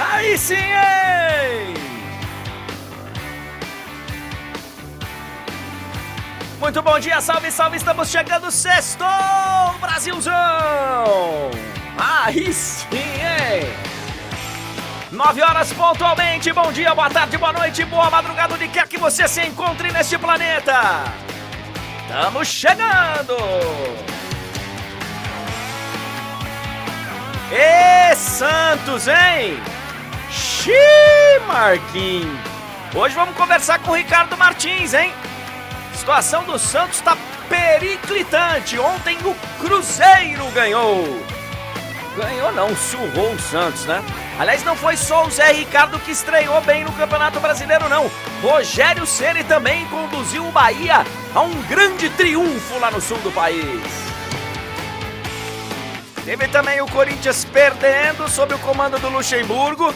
Aí sim, hein? Muito bom dia, salve, salve, estamos chegando, sexto Brasilzão! Aí sim, hein? Nove horas pontualmente, bom dia, boa tarde, boa noite, boa madrugada, onde quer que você se encontre neste planeta! Estamos chegando! E Santos, hein? Xiii, Marquinhos! Hoje vamos conversar com o Ricardo Martins, hein? A situação do Santos está periclitante. Ontem o Cruzeiro ganhou. Ganhou não, surrou o Santos, né? Aliás, não foi só o Zé Ricardo que estreou bem no Campeonato Brasileiro, não. Rogério Ceni também conduziu o Bahia a um grande triunfo lá no sul do país. Teve também o Corinthians perdendo sob o comando do Luxemburgo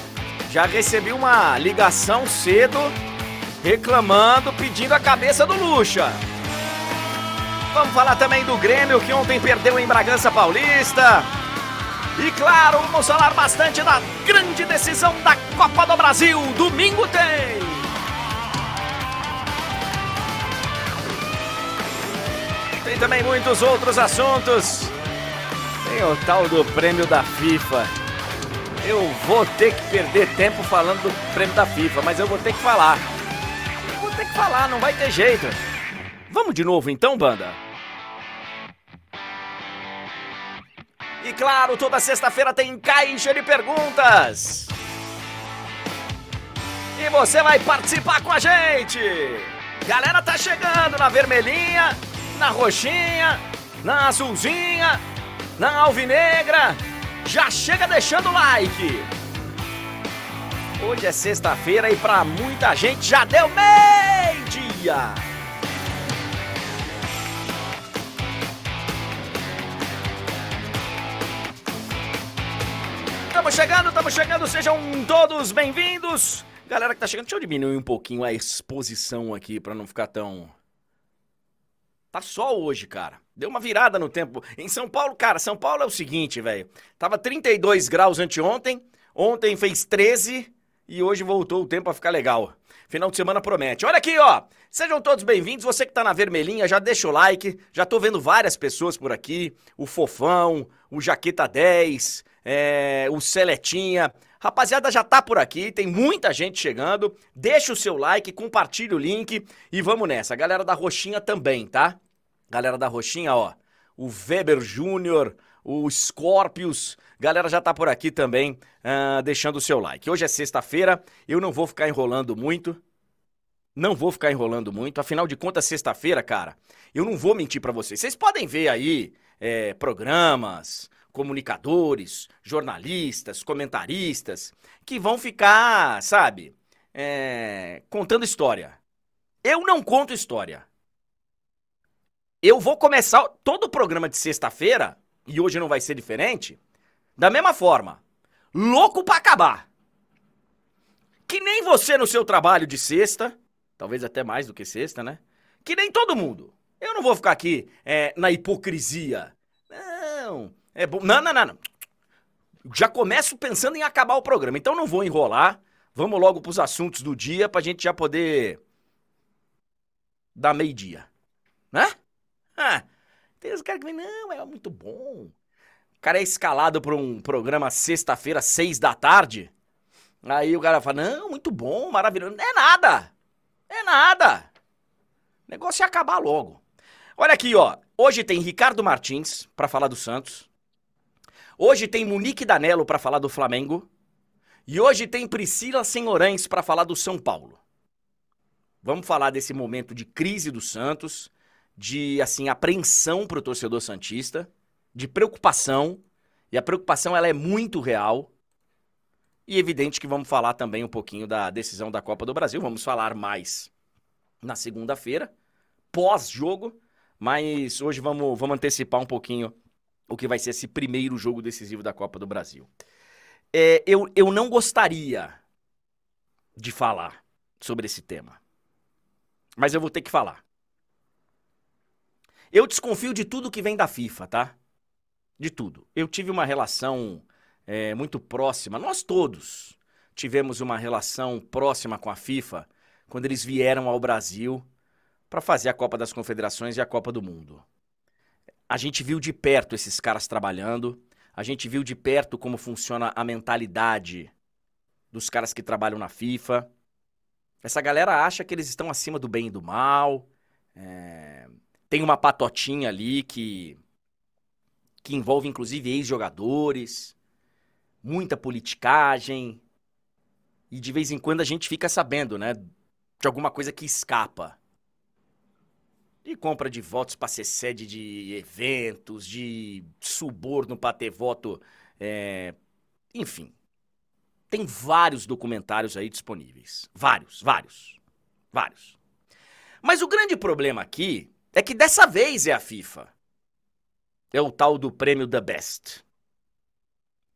já recebi uma ligação cedo reclamando, pedindo a cabeça do Luxa. Vamos falar também do Grêmio que ontem perdeu em Bragança Paulista. E claro, vamos falar bastante da grande decisão da Copa do Brasil. Domingo tem. Tem também muitos outros assuntos. Tem o tal do prêmio da FIFA eu vou ter que perder tempo falando do prêmio da FIFA, mas eu vou ter que falar. Vou ter que falar, não vai ter jeito. Vamos de novo então, banda? E claro, toda sexta-feira tem caixa de perguntas. E você vai participar com a gente. Galera tá chegando na vermelhinha, na roxinha, na azulzinha, na alvinegra já chega deixando o like. Hoje é sexta-feira e para muita gente já deu meio-dia. Estamos chegando, estamos chegando, sejam todos bem-vindos. Galera que tá chegando, deixa eu diminuir um pouquinho a exposição aqui para não ficar tão Tá sol hoje, cara. Deu uma virada no tempo. Em São Paulo, cara, São Paulo é o seguinte, velho. Tava 32 graus anteontem, ontem fez 13 e hoje voltou o tempo a ficar legal. Final de semana promete. Olha aqui, ó. Sejam todos bem-vindos. Você que tá na vermelhinha, já deixa o like. Já tô vendo várias pessoas por aqui. O Fofão, o Jaqueta 10, é, o Seletinha. Rapaziada, já tá por aqui, tem muita gente chegando. Deixa o seu like, compartilha o link e vamos nessa. A galera da Roxinha também, tá? Galera da Roxinha, ó. O Weber Júnior, o Scorpius. Galera já tá por aqui também, uh, deixando o seu like. Hoje é sexta-feira, eu não vou ficar enrolando muito. Não vou ficar enrolando muito. Afinal de contas, sexta-feira, cara, eu não vou mentir para vocês. Vocês podem ver aí é, programas, comunicadores, jornalistas, comentaristas, que vão ficar, sabe, é, contando história. Eu não conto história. Eu vou começar todo o programa de sexta-feira, e hoje não vai ser diferente, da mesma forma. Louco pra acabar. Que nem você no seu trabalho de sexta, talvez até mais do que sexta, né? Que nem todo mundo. Eu não vou ficar aqui é, na hipocrisia. Não. É bom. Não, não, não, não. Já começo pensando em acabar o programa. Então não vou enrolar. Vamos logo pros assuntos do dia pra gente já poder dar meio-dia. Né? Ah, tem os caras que vêm, não, é muito bom. O cara é escalado para um programa sexta-feira, seis da tarde. Aí o cara fala, não, muito bom, maravilhoso. É nada. É nada. O negócio é acabar logo. Olha aqui, ó. Hoje tem Ricardo Martins para falar do Santos. Hoje tem Monique Danello para falar do Flamengo. E hoje tem Priscila Senhorães para falar do São Paulo. Vamos falar desse momento de crise do Santos de assim apreensão para o torcedor santista, de preocupação, e a preocupação ela é muito real. E evidente que vamos falar também um pouquinho da decisão da Copa do Brasil, vamos falar mais na segunda-feira, pós-jogo, mas hoje vamos, vamos antecipar um pouquinho o que vai ser esse primeiro jogo decisivo da Copa do Brasil. É, eu, eu não gostaria de falar sobre esse tema, mas eu vou ter que falar. Eu desconfio de tudo que vem da FIFA, tá? De tudo. Eu tive uma relação é, muito próxima, nós todos, tivemos uma relação próxima com a FIFA quando eles vieram ao Brasil para fazer a Copa das Confederações e a Copa do Mundo. A gente viu de perto esses caras trabalhando, a gente viu de perto como funciona a mentalidade dos caras que trabalham na FIFA. Essa galera acha que eles estão acima do bem e do mal. É... Tem uma patotinha ali que que envolve inclusive ex-jogadores, muita politicagem. E de vez em quando a gente fica sabendo, né, de alguma coisa que escapa. De compra de votos para ser sede de eventos, de suborno para ter voto. É... Enfim. Tem vários documentários aí disponíveis. Vários, vários. Vários. Mas o grande problema aqui é que dessa vez é a FIFA. É o tal do prêmio The Best.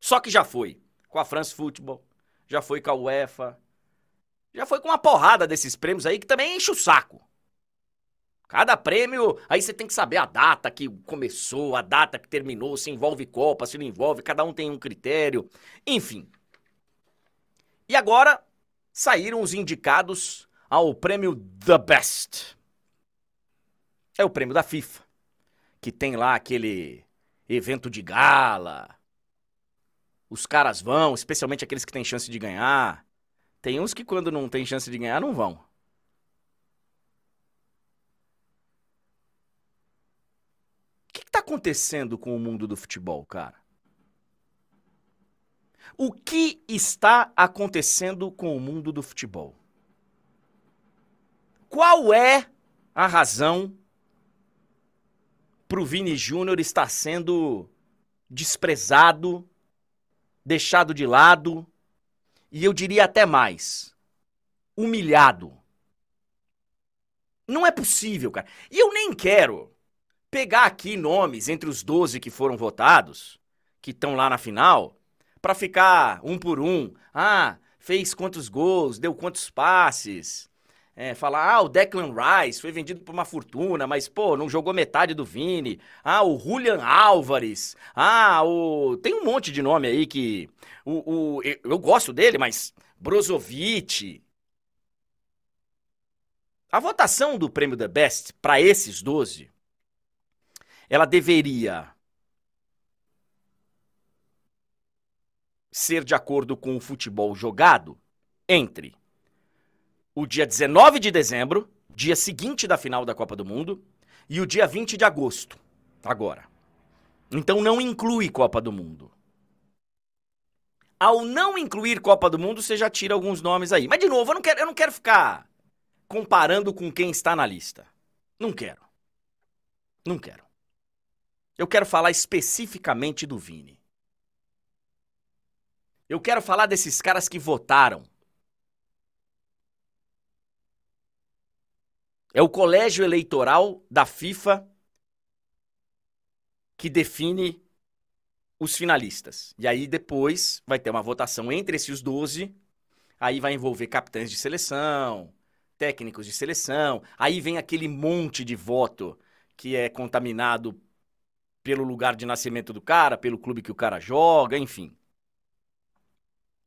Só que já foi com a France Football, já foi com a UEFA, já foi com uma porrada desses prêmios aí que também enche o saco. Cada prêmio, aí você tem que saber a data que começou, a data que terminou, se envolve Copa, se não envolve, cada um tem um critério, enfim. E agora saíram os indicados ao prêmio The Best. É o prêmio da FIFA, que tem lá aquele evento de gala. Os caras vão, especialmente aqueles que têm chance de ganhar. Tem uns que quando não tem chance de ganhar não vão. O que está acontecendo com o mundo do futebol, cara? O que está acontecendo com o mundo do futebol? Qual é a razão para o Vini Júnior estar sendo desprezado, deixado de lado, e eu diria até mais, humilhado. Não é possível, cara. E eu nem quero pegar aqui nomes entre os 12 que foram votados, que estão lá na final, para ficar um por um. Ah, fez quantos gols, deu quantos passes. É, falar, ah, o Declan Rice foi vendido por uma fortuna, mas, pô, não jogou metade do Vini. Ah, o Julian Álvares. Ah, o. Tem um monte de nome aí que. O, o... Eu gosto dele, mas. Brozovic. A votação do prêmio The Best para esses 12, ela deveria ser de acordo com o futebol jogado entre o dia 19 de dezembro, dia seguinte da final da Copa do Mundo, e o dia 20 de agosto, agora. Então não inclui Copa do Mundo. Ao não incluir Copa do Mundo, você já tira alguns nomes aí. Mas, de novo, eu não quero, eu não quero ficar comparando com quem está na lista. Não quero. Não quero. Eu quero falar especificamente do Vini. Eu quero falar desses caras que votaram É o colégio eleitoral da FIFA que define os finalistas. E aí depois vai ter uma votação entre esses 12. Aí vai envolver capitães de seleção, técnicos de seleção. Aí vem aquele monte de voto que é contaminado pelo lugar de nascimento do cara, pelo clube que o cara joga, enfim.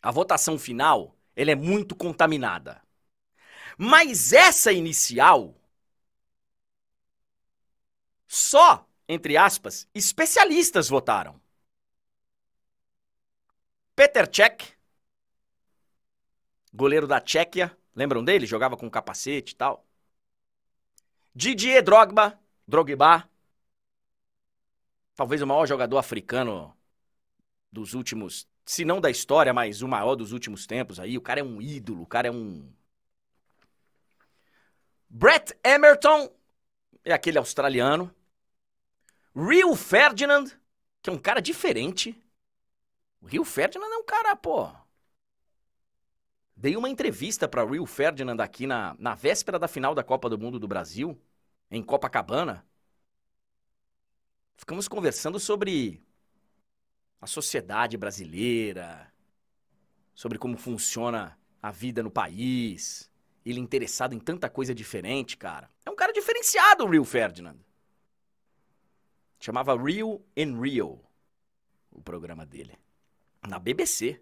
A votação final, ela é muito contaminada. Mas essa inicial só, entre aspas, especialistas votaram. Peter Cech, goleiro da Tchequia, lembram dele? Jogava com capacete e tal. Didier Drogba, Drogba, talvez o maior jogador africano dos últimos, se não da história, mas o maior dos últimos tempos aí. O cara é um ídolo, o cara é um Brett Emerton, é aquele australiano. Rio Ferdinand, que é um cara diferente. O Rio Ferdinand é um cara, pô. Dei uma entrevista para Rio Ferdinand aqui na, na véspera da final da Copa do Mundo do Brasil, em Copacabana. Ficamos conversando sobre a sociedade brasileira, sobre como funciona a vida no país. Ele interessado em tanta coisa diferente, cara. É um cara diferenciado, o Rio Ferdinand. Chamava Real in Rio, o programa dele. Na BBC.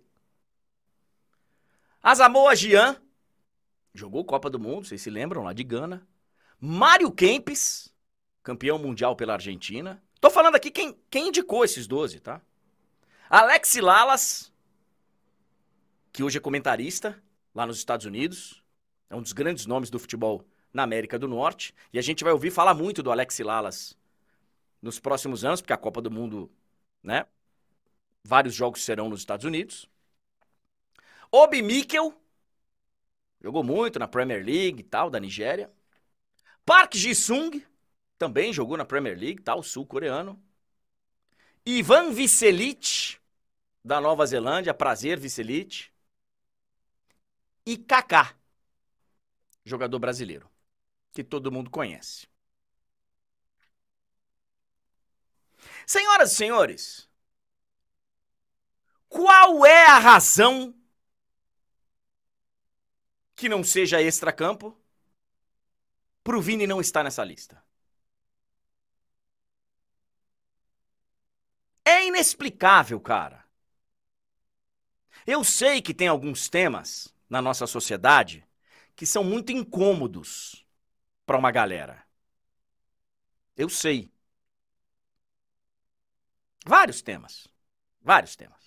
Asamoah Gyan, jogou Copa do Mundo, vocês se lembram, lá de Gana. Mário Kempes, campeão mundial pela Argentina. Tô falando aqui quem, quem indicou esses 12, tá? Alex Lalas, que hoje é comentarista lá nos Estados Unidos. É um dos grandes nomes do futebol na América do Norte. E a gente vai ouvir falar muito do Alex Lalas nos próximos anos, porque a Copa do Mundo, né? Vários jogos serão nos Estados Unidos. Obi Mikkel, jogou muito na Premier League e tal, da Nigéria. Park Ji-sung, também jogou na Premier League, tal, sul-coreano. Ivan Vicelic, da Nova Zelândia, prazer Vicelic. E Kaká, jogador brasileiro, que todo mundo conhece. Senhoras e senhores, qual é a razão que não seja extra-campo pro Vini não estar nessa lista? É inexplicável, cara. Eu sei que tem alguns temas na nossa sociedade que são muito incômodos para uma galera. Eu sei. Vários temas. Vários temas.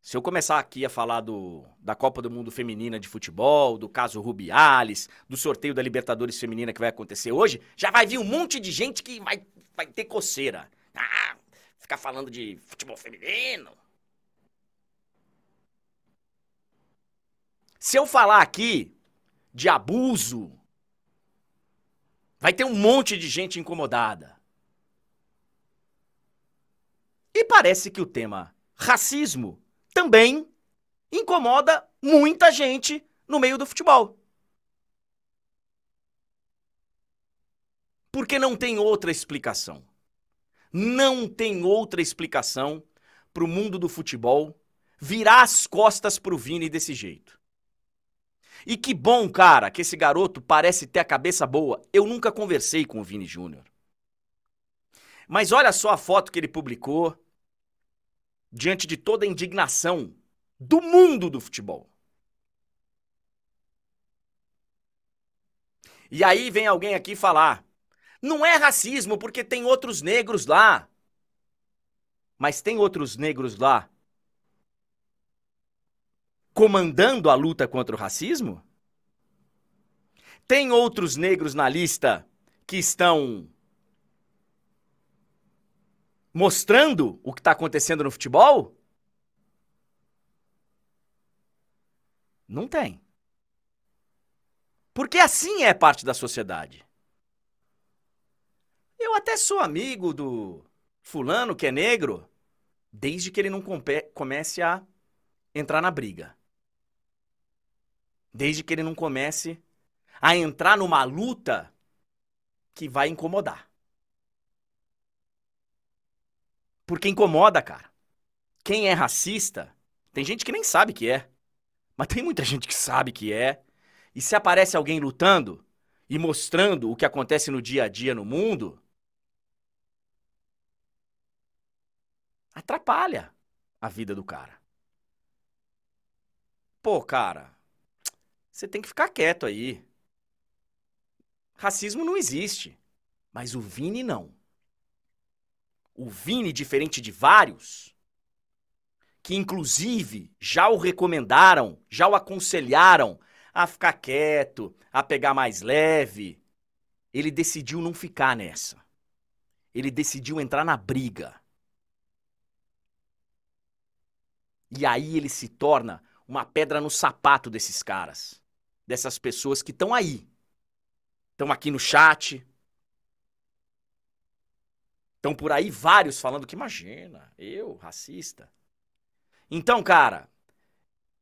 Se eu começar aqui a falar do, da Copa do Mundo Feminina de Futebol, do caso Rubiales, do sorteio da Libertadores Feminina que vai acontecer hoje, já vai vir um monte de gente que vai, vai ter coceira. Ah, ficar falando de futebol feminino. Se eu falar aqui de abuso, vai ter um monte de gente incomodada. E parece que o tema racismo também incomoda muita gente no meio do futebol. Porque não tem outra explicação. Não tem outra explicação para o mundo do futebol virar as costas para o Vini desse jeito. E que bom, cara, que esse garoto parece ter a cabeça boa. Eu nunca conversei com o Vini Júnior. Mas olha só a foto que ele publicou diante de toda a indignação do mundo do futebol. E aí vem alguém aqui falar: não é racismo porque tem outros negros lá. Mas tem outros negros lá comandando a luta contra o racismo? Tem outros negros na lista que estão mostrando o que está acontecendo no futebol? Não tem. Porque assim é parte da sociedade. Eu até sou amigo do fulano que é negro, desde que ele não comece a entrar na briga. Desde que ele não comece a entrar numa luta que vai incomodar. Porque incomoda, cara. Quem é racista, tem gente que nem sabe que é. Mas tem muita gente que sabe que é. E se aparece alguém lutando e mostrando o que acontece no dia a dia no mundo, atrapalha a vida do cara. Pô, cara, você tem que ficar quieto aí. Racismo não existe. Mas o Vini não. O Vini, diferente de vários, que inclusive já o recomendaram, já o aconselharam a ficar quieto, a pegar mais leve, ele decidiu não ficar nessa. Ele decidiu entrar na briga. E aí ele se torna uma pedra no sapato desses caras, dessas pessoas que estão aí. Estão aqui no chat. Estão por aí vários falando que imagina, eu, racista. Então, cara,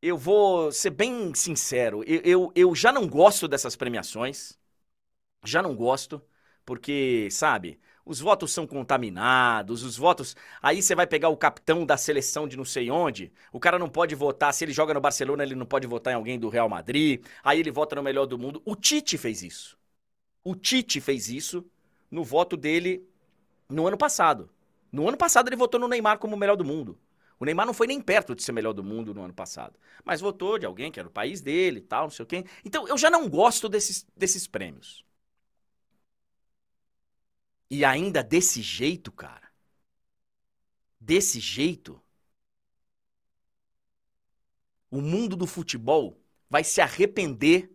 eu vou ser bem sincero. Eu, eu, eu já não gosto dessas premiações. Já não gosto, porque, sabe, os votos são contaminados, os votos. Aí você vai pegar o capitão da seleção de não sei onde, o cara não pode votar. Se ele joga no Barcelona, ele não pode votar em alguém do Real Madrid. Aí ele vota no melhor do mundo. O Tite fez isso. O Tite fez isso no voto dele no ano passado. No ano passado ele votou no Neymar como o melhor do mundo. O Neymar não foi nem perto de ser melhor do mundo no ano passado. Mas votou de alguém que era o país dele e tal, não sei o quê. Então eu já não gosto desses, desses prêmios. E ainda desse jeito, cara. Desse jeito. O mundo do futebol vai se arrepender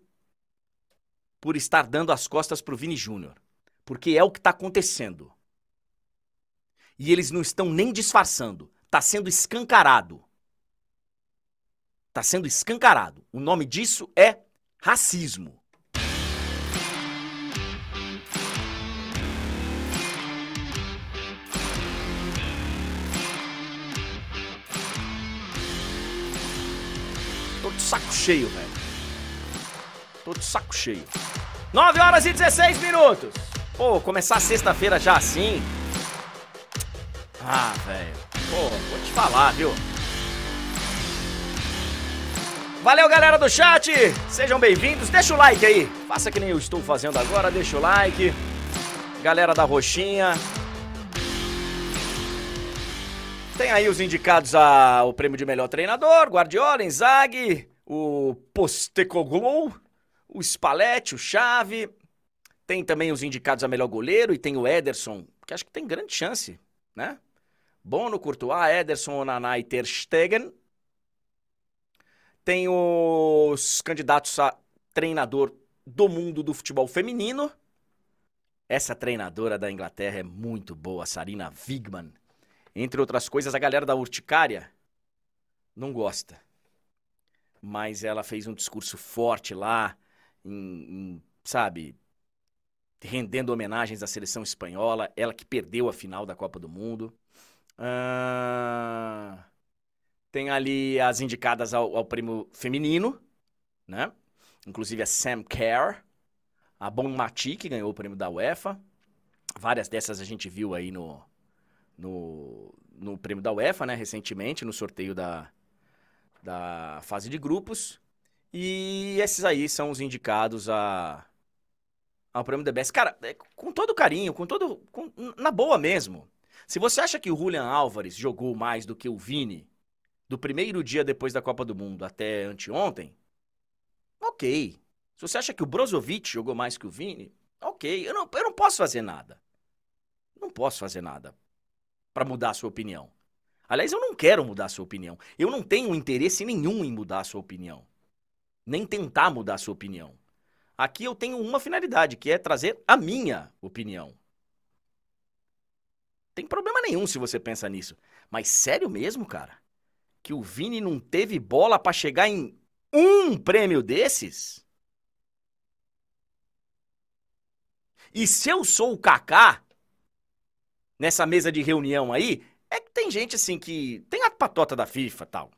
por estar dando as costas pro Vini Júnior. Porque é o que está acontecendo. E eles não estão nem disfarçando. Está sendo escancarado. Está sendo escancarado. O nome disso é racismo. Tô de saco cheio, velho. Tô de saco cheio. 9 horas e 16 minutos. Pô, começar sexta-feira já assim. Ah, velho. Pô, vou te falar, viu? Valeu, galera do chat! Sejam bem-vindos. Deixa o like aí. Faça que nem eu estou fazendo agora, deixa o like. Galera da Roxinha. Tem aí os indicados ao prêmio de melhor treinador: Guardiola, Inzaghi, o Postecoglou, o Spalletti, o Chave. Tem também os indicados a melhor goleiro e tem o Ederson, que acho que tem grande chance, né? Bono, Courtois, Ederson, Onaná e Ter Stegen. Tem os candidatos a treinador do mundo do futebol feminino. Essa treinadora da Inglaterra é muito boa, Sarina Wigman. Entre outras coisas, a galera da Urticária não gosta. Mas ela fez um discurso forte lá, em, em, sabe, rendendo homenagens à seleção espanhola, ela que perdeu a final da Copa do Mundo. Tem ali as indicadas ao, ao, prêmio feminino, né? Inclusive a Sam Kerr, a Bon Mati, que ganhou o prêmio da UEFA. Várias dessas a gente viu aí no, no, no prêmio da UEFA, né? Recentemente, no sorteio da, da fase de grupos. E esses aí são os indicados a, ao prêmio The Best. Cara, é, com todo carinho, com todo. Com, na boa mesmo. Se você acha que o Julian Álvares jogou mais do que o Vini, do primeiro dia depois da Copa do Mundo até anteontem, ok. Se você acha que o Brozovic jogou mais que o Vini, ok. Eu não, eu não posso fazer nada. Não posso fazer nada para mudar a sua opinião. Aliás, eu não quero mudar a sua opinião. Eu não tenho interesse nenhum em mudar a sua opinião. Nem tentar mudar a sua opinião. Aqui eu tenho uma finalidade, que é trazer a minha opinião. Tem problema nenhum se você pensa nisso. Mas sério mesmo, cara? Que o Vini não teve bola para chegar em um prêmio desses? E se eu sou o Kaká nessa mesa de reunião aí, é que tem gente assim que tem a patota da FIFA, tal.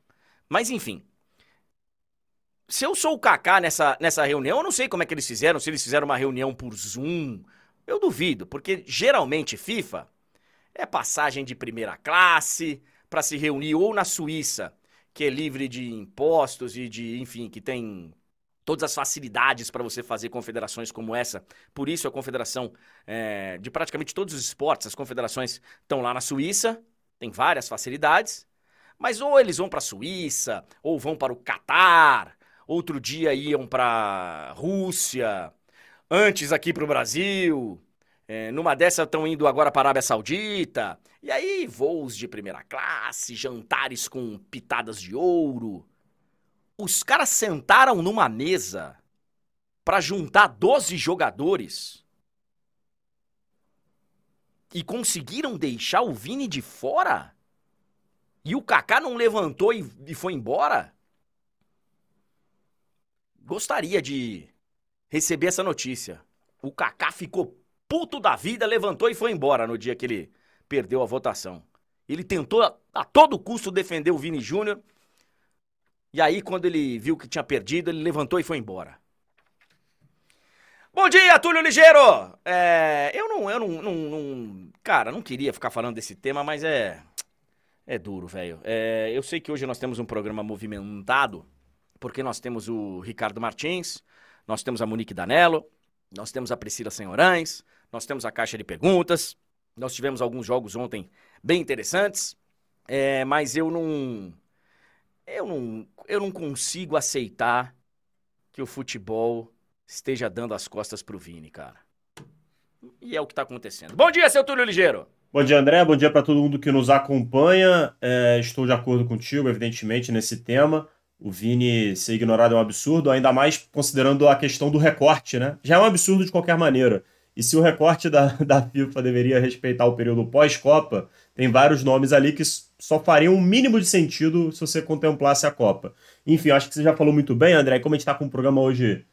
Mas enfim, se eu sou o Kaká nessa, nessa reunião, eu não sei como é que eles fizeram, se eles fizeram uma reunião por Zoom. Eu duvido, porque geralmente FIFA é passagem de primeira classe para se reunir ou na Suíça, que é livre de impostos e de, enfim, que tem todas as facilidades para você fazer confederações como essa. Por isso a confederação é, de praticamente todos os esportes, as confederações estão lá na Suíça, tem várias facilidades. Mas ou eles vão para a Suíça, ou vão para o Catar, outro dia iam para Rússia, antes aqui para o Brasil. É, numa dessas estão indo agora para a Arábia Saudita. E aí, voos de primeira classe, jantares com pitadas de ouro. Os caras sentaram numa mesa para juntar 12 jogadores e conseguiram deixar o Vini de fora? E o Kaká não levantou e, e foi embora? Gostaria de receber essa notícia. O Kaká ficou puto da vida, levantou e foi embora no dia que ele perdeu a votação. Ele tentou a, a todo custo defender o Vini Júnior. E aí, quando ele viu que tinha perdido, ele levantou e foi embora. Bom dia, Túlio Ligeiro! É, eu não, eu não, não, não, Cara, não queria ficar falando desse tema, mas é. É duro, velho. É, eu sei que hoje nós temos um programa movimentado, porque nós temos o Ricardo Martins, nós temos a Monique Danello, nós temos a Priscila Senhorães, nós temos a caixa de perguntas, nós tivemos alguns jogos ontem bem interessantes. É, mas eu não, eu não. Eu não consigo aceitar que o futebol esteja dando as costas pro Vini, cara. E é o que tá acontecendo. Bom dia, seu Túlio Ligeiro. Bom dia, André. Bom dia para todo mundo que nos acompanha. É, estou de acordo contigo, evidentemente, nesse tema. O Vini ser ignorado é um absurdo, ainda mais considerando a questão do recorte, né? Já é um absurdo de qualquer maneira. E se o recorte da, da FIFA deveria respeitar o período pós-Copa, tem vários nomes ali que só fariam um mínimo de sentido se você contemplasse a Copa. Enfim, acho que você já falou muito bem, André. Como a gente está com um programa hoje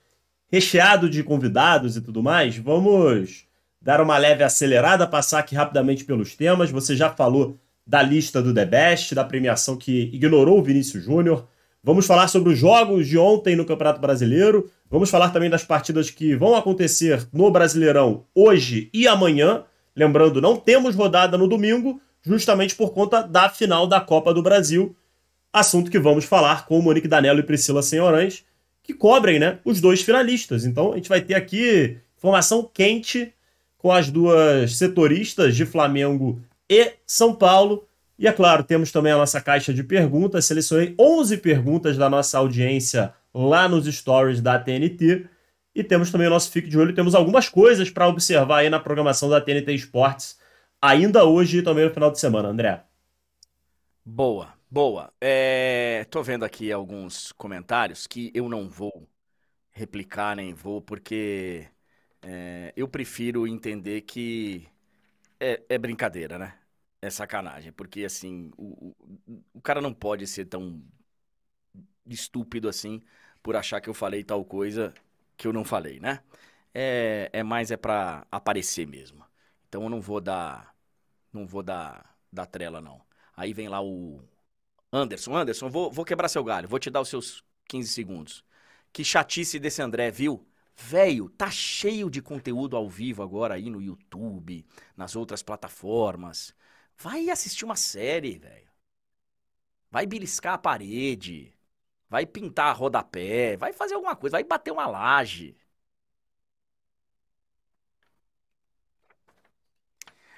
recheado de convidados e tudo mais, vamos dar uma leve acelerada, passar aqui rapidamente pelos temas. Você já falou da lista do The Best, da premiação que ignorou o Vinícius Júnior. Vamos falar sobre os jogos de ontem no Campeonato Brasileiro. Vamos falar também das partidas que vão acontecer no Brasileirão hoje e amanhã. Lembrando, não temos rodada no domingo, justamente por conta da final da Copa do Brasil. Assunto que vamos falar com o Monique Danello e Priscila Senhorães, que cobrem né, os dois finalistas. Então a gente vai ter aqui informação quente com as duas setoristas de Flamengo e São Paulo. E é claro, temos também a nossa caixa de perguntas. Selecionei 11 perguntas da nossa audiência lá nos stories da TNT. E temos também o nosso Fique de Olho. Temos algumas coisas para observar aí na programação da TNT Esportes, ainda hoje e também no final de semana, André. Boa, boa. É, tô vendo aqui alguns comentários que eu não vou replicar, nem vou, porque é, eu prefiro entender que é, é, brincadeira, né? É sacanagem, porque assim, o, o, o cara não pode ser tão estúpido assim por achar que eu falei tal coisa que eu não falei, né? É, é mais é para aparecer mesmo. Então eu não vou dar não vou dar dar trela não. Aí vem lá o Anderson, Anderson, vou, vou quebrar seu galho, vou te dar os seus 15 segundos. Que chatice desse André, viu? Velho, tá cheio de conteúdo ao vivo agora aí no YouTube, nas outras plataformas. Vai assistir uma série, velho. Vai beliscar a parede. Vai pintar rodapé. Vai fazer alguma coisa. Vai bater uma laje.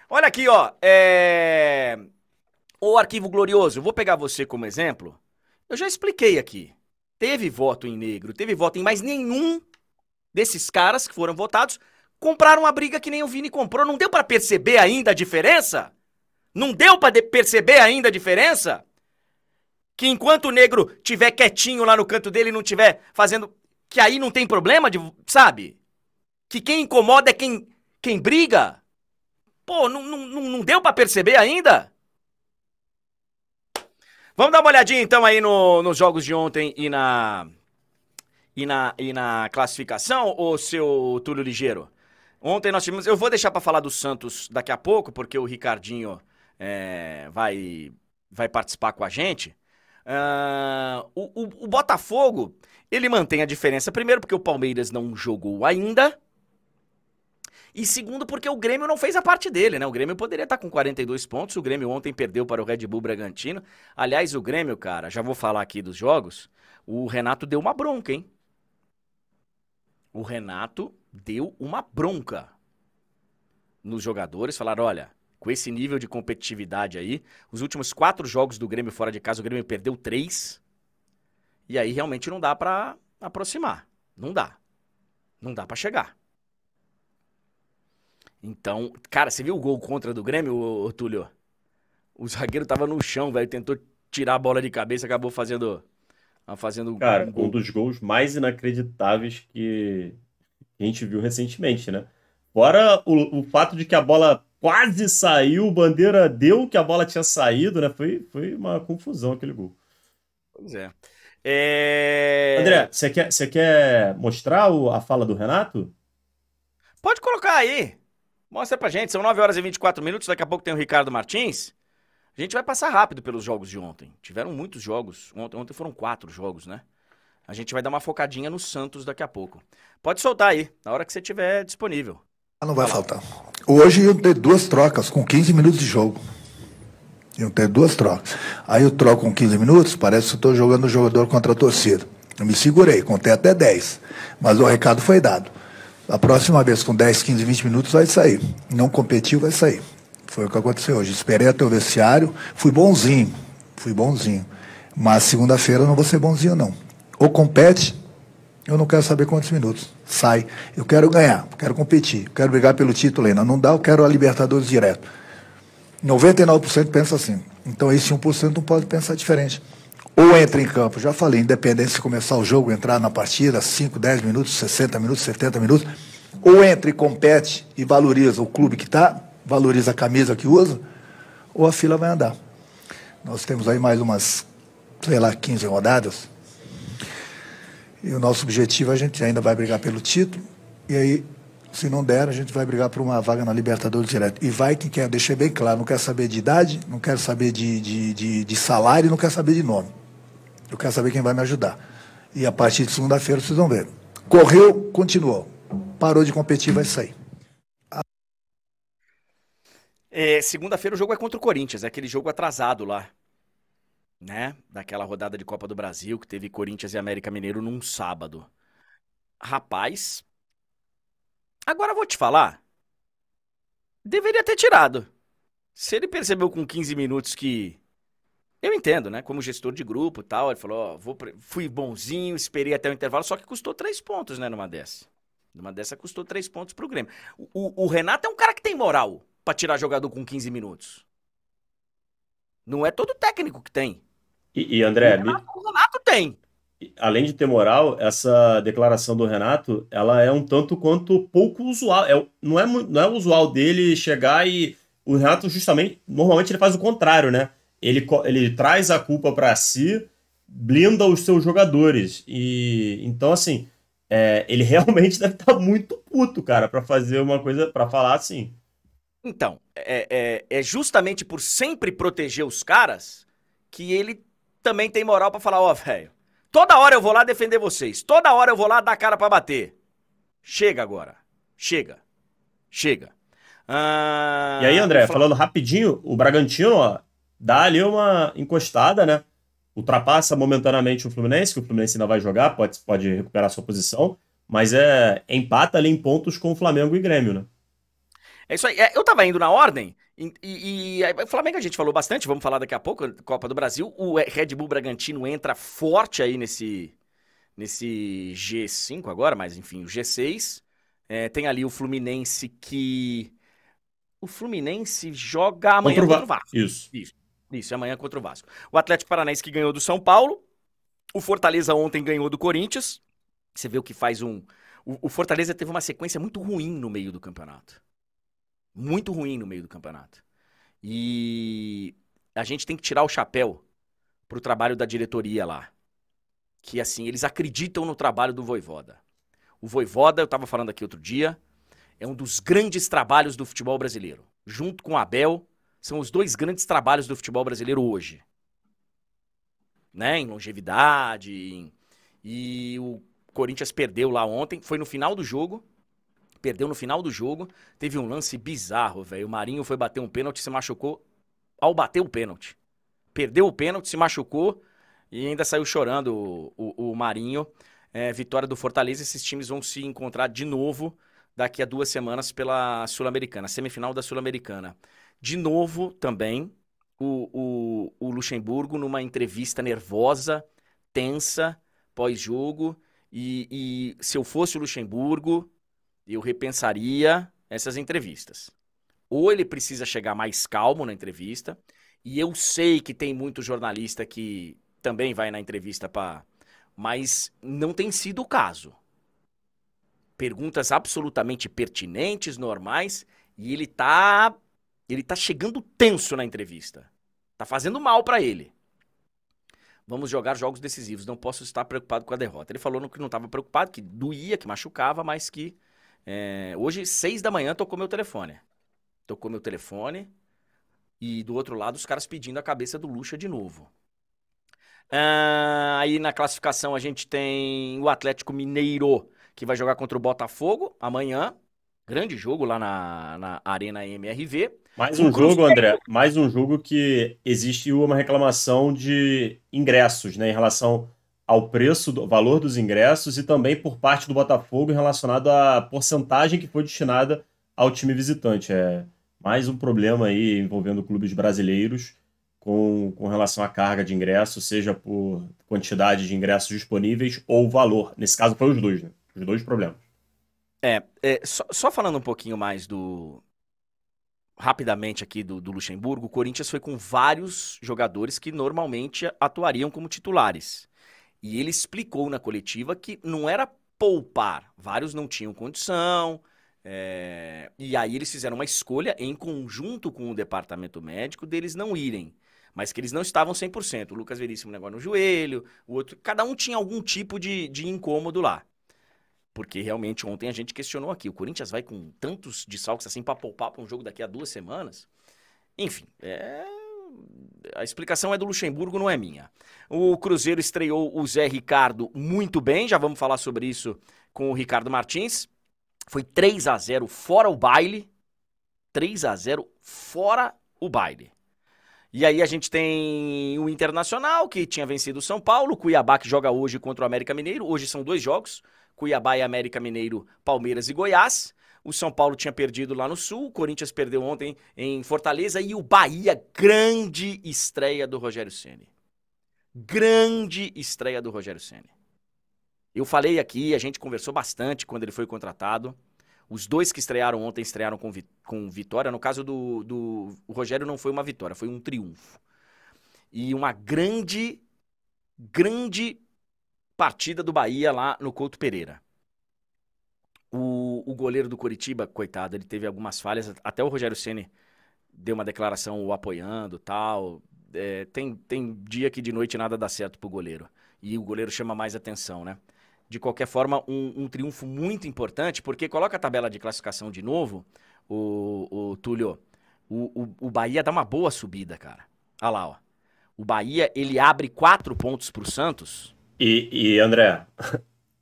Olha aqui, ó. É... O arquivo glorioso. Vou pegar você como exemplo. Eu já expliquei aqui. Teve voto em negro, teve voto em mais nenhum desses caras que foram votados compraram uma briga que nem o Vini comprou. Não deu para perceber ainda a diferença? Não deu para perceber ainda a diferença? Que enquanto o negro tiver quietinho lá no canto dele e não tiver fazendo. Que aí não tem problema, de, sabe? Que quem incomoda é quem, quem briga? Pô, não, não, não deu para perceber ainda? Vamos dar uma olhadinha então aí no, nos jogos de ontem e na, e na, e na classificação, o seu Túlio Ligeiro? Ontem nós tivemos. Eu vou deixar para falar do Santos daqui a pouco, porque o Ricardinho é, vai, vai participar com a gente. Uh, o, o, o, Botafogo, ele mantém a diferença, primeiro, porque o Palmeiras não jogou ainda. E segundo, porque o Grêmio não fez a parte dele, né? O Grêmio poderia estar com 42 pontos. O Grêmio ontem perdeu para o Red Bull Bragantino. Aliás, o Grêmio, cara, já vou falar aqui dos jogos. O Renato deu uma bronca, hein? o Renato deu uma bronca nos jogadores. Falaram: olha, com esse nível de competitividade aí, os últimos quatro jogos do Grêmio fora de casa, o Grêmio perdeu três. E aí realmente não dá para aproximar. Não dá. Não dá para chegar. Então, cara, você viu o gol contra do Grêmio, ô, ô, Túlio? O zagueiro tava no chão, velho, tentou tirar a bola de cabeça, acabou fazendo fazendo Cara, um, um dos gols mais inacreditáveis que a gente viu recentemente, né? Fora o, o fato de que a bola quase saiu, bandeira deu que a bola tinha saído, né? Foi, foi uma confusão aquele gol. Pois é. é... André, você quer, você quer mostrar o, a fala do Renato? Pode colocar aí. Mostra pra gente. São 9 horas e 24 minutos. Daqui a pouco tem o Ricardo Martins. A gente vai passar rápido pelos jogos de ontem. Tiveram muitos jogos. Ontem, ontem foram quatro jogos, né? A gente vai dar uma focadinha no Santos daqui a pouco. Pode soltar aí, na hora que você tiver disponível. Ah, não vai faltar. Hoje eu ter duas trocas com 15 minutos de jogo. Eu ter duas trocas. Aí eu troco com 15 minutos, parece que estou jogando o jogador contra a torcida. Eu me segurei, contei até 10. Mas o recado foi dado. A próxima vez com 10, 15, 20 minutos vai sair. Não competiu, vai sair. Foi o que aconteceu hoje. Esperei até o vestiário, fui bonzinho, fui bonzinho. Mas segunda-feira eu não vou ser bonzinho, não. Ou compete, eu não quero saber quantos minutos. Sai. Eu quero ganhar, quero competir, quero brigar pelo título ainda. Não dá, eu quero a Libertadores direto. 99% pensa assim. Então esse 1% não pode pensar diferente. Ou entra em campo, já falei, independente se começar o jogo, entrar na partida, 5, 10 minutos, 60 minutos, 70 minutos, ou entra e compete e valoriza o clube que está, valoriza a camisa que usa, ou a fila vai andar. Nós temos aí mais umas, sei lá, 15 rodadas. E o nosso objetivo, a gente ainda vai brigar pelo título. E aí, se não der, a gente vai brigar por uma vaga na Libertadores direto. E vai quem quer, deixei bem claro, não quer saber de idade, não quer saber de, de, de, de salário, não quer saber de nome. Eu quero saber quem vai me ajudar. E a partir de segunda-feira vocês vão ver. Correu, continuou. Parou de competir, vai sair. É, Segunda-feira o jogo é contra o Corinthians, é aquele jogo atrasado lá. Né? Daquela rodada de Copa do Brasil que teve Corinthians e América Mineiro num sábado. Rapaz. Agora eu vou te falar. Deveria ter tirado. Se ele percebeu com 15 minutos que. Eu entendo, né? Como gestor de grupo e tal. Ele falou: Ó, vou fui bonzinho, esperei até o intervalo, só que custou três pontos, né? Numa dessa. Numa dessa custou três pontos pro Grêmio. O, o- o Renato é um cara que tem moral pra tirar jogador com 15 minutos. Não é todo técnico que tem. E, e, André, o, Renato, o Renato tem. além de ter moral, essa declaração do Renato, ela é um tanto quanto pouco usual. É, não, é, não é usual dele chegar e. O Renato, justamente, normalmente ele faz o contrário, né? Ele, ele traz a culpa pra si, blinda os seus jogadores. E então, assim, é, ele realmente deve estar muito puto, cara, pra fazer uma coisa, pra falar assim. Então, é, é- é justamente por sempre proteger os caras que ele também tem moral pra falar, ó, velho, toda hora eu vou lá defender vocês, toda hora eu vou lá dar cara pra bater. Chega agora. Chega. Chega. Ah, E aí, André, Fla- falando rapidinho, o Bragantino, ó, dá ali uma encostada, né? Ultrapassa momentaneamente o Fluminense, que o Fluminense ainda vai jogar, pode, pode recuperar sua posição, mas é empata ali em pontos com o Flamengo e Grêmio, né? É isso aí. É, eu tava indo na ordem, e, e, e o Flamengo a gente falou bastante, vamos falar daqui a pouco, Copa do Brasil. O Red Bull Bragantino entra forte aí nesse, nesse G5 agora, mas enfim, o G6. É, tem ali o Fluminense que. O Fluminense joga amanhã Contra o contra o Vasco. Isso. Isso, amanhã contra o Vasco. O Atlético Paranaense que ganhou do São Paulo. O Fortaleza ontem ganhou do Corinthians. Você vê o que faz um. O, o Fortaleza teve uma sequência muito ruim no meio do campeonato. Muito ruim no meio do campeonato. E a gente tem que tirar o chapéu pro trabalho da diretoria lá. Que assim, eles acreditam no trabalho do Voivoda. O Voivoda, eu tava falando aqui outro dia, é um dos grandes trabalhos do futebol brasileiro. Junto com o Abel, são os dois grandes trabalhos do futebol brasileiro hoje. Né? Em longevidade. em- E o Corinthians perdeu lá ontem. Foi no final do jogo. Perdeu no final do jogo. Teve um lance bizarro, velho. O Marinho foi bater um pênalti, se machucou ao bater o pênalti. Perdeu o pênalti, se machucou e ainda saiu chorando o, o- o Marinho. É, vitória do Fortaleza. Esses times vão se encontrar de novo daqui a duas semanas pela Sul-Americana, semifinal da Sul-Americana. De novo também, o, o, o Luxemburgo numa entrevista nervosa, tensa, pós-jogo. E, e se eu fosse o Luxemburgo, eu repensaria essas entrevistas. Ou ele precisa chegar mais calmo na entrevista, e eu sei que tem muito jornalista que também vai na entrevista para. Mas não tem sido o caso. Perguntas absolutamente pertinentes, normais, e ele tá. Ele tá chegando tenso na entrevista. Tá fazendo mal para ele. Vamos jogar jogos decisivos. Não posso estar preocupado com a derrota. Ele falou que não estava preocupado, que doía, que machucava, mas que é, hoje, seis da manhã, tocou meu telefone. Tocou meu telefone. E do outro lado, os caras pedindo a cabeça do Lucha de novo. Ah, aí na classificação a gente tem o Atlético Mineiro, que vai jogar contra o Botafogo amanhã. Grande jogo lá na, na Arena MRV. Mais um jogo, André, mais um jogo que existe uma reclamação de ingressos, né, em relação ao preço, do valor dos ingressos e também por parte do Botafogo relacionado à porcentagem que foi destinada ao time visitante. É mais um problema aí envolvendo clubes brasileiros com, com relação à carga de ingressos, seja por quantidade de ingressos disponíveis ou valor. Nesse caso foi os dois, né? Os dois problemas. É, é só, só, falando um pouquinho mais do. Rapidamente aqui do, do Luxemburgo, o Corinthians foi com vários jogadores que normalmente atuariam como titulares. E ele explicou na coletiva que não era poupar, vários não tinham condição, é... E aí eles fizeram uma escolha em conjunto com o departamento médico deles não irem. Mas que eles não estavam 100%. O Lucas Veríssimo um negócio no joelho, o outro... Cada um tinha algum tipo de, de incômodo lá. Porque realmente ontem a gente questionou aqui. O Corinthians vai com tantos desfalques assim para poupar para um jogo daqui a duas semanas? Enfim, é... a explicação é do Luxemburgo, não é minha. O Cruzeiro estreou o Zé Ricardo muito bem. Já vamos falar sobre isso com o Ricardo Martins. Foi 3 a 0 fora o baile. 3 a 0 fora o baile. E aí a gente tem o Internacional, que tinha vencido o São Paulo, Cuiabá, que joga hoje contra o América Mineiro. Hoje são dois jogos, Cuiabá e América Mineiro, Palmeiras e Goiás. O São Paulo tinha perdido lá no Sul, o Corinthians perdeu ontem em Fortaleza e o Bahia, grande estreia do Rogério Ceni. Grande estreia do Rogério Ceni. Eu falei aqui, a gente conversou bastante quando ele foi contratado. Os dois que estrearam ontem estrearam com, vi com vitória. No caso do, do Rogério não foi uma vitória, foi um triunfo. E uma grande, grande partida do Bahia lá no Couto Pereira. O, o goleiro do Coritiba, coitado, ele teve algumas falhas. Até o Rogério Ceni deu uma declaração o apoiando tal. É, tem, tem dia que de noite nada dá certo pro goleiro. E o goleiro chama mais atenção, né? de qualquer forma, um, um, triunfo muito importante, porque coloca a tabela de classificação de novo, o, o Túlio. O, o, o Bahia dá uma boa subida, cara. Olha lá, ó. O Bahia, ele abre quatro pontos pro Santos. E, e André,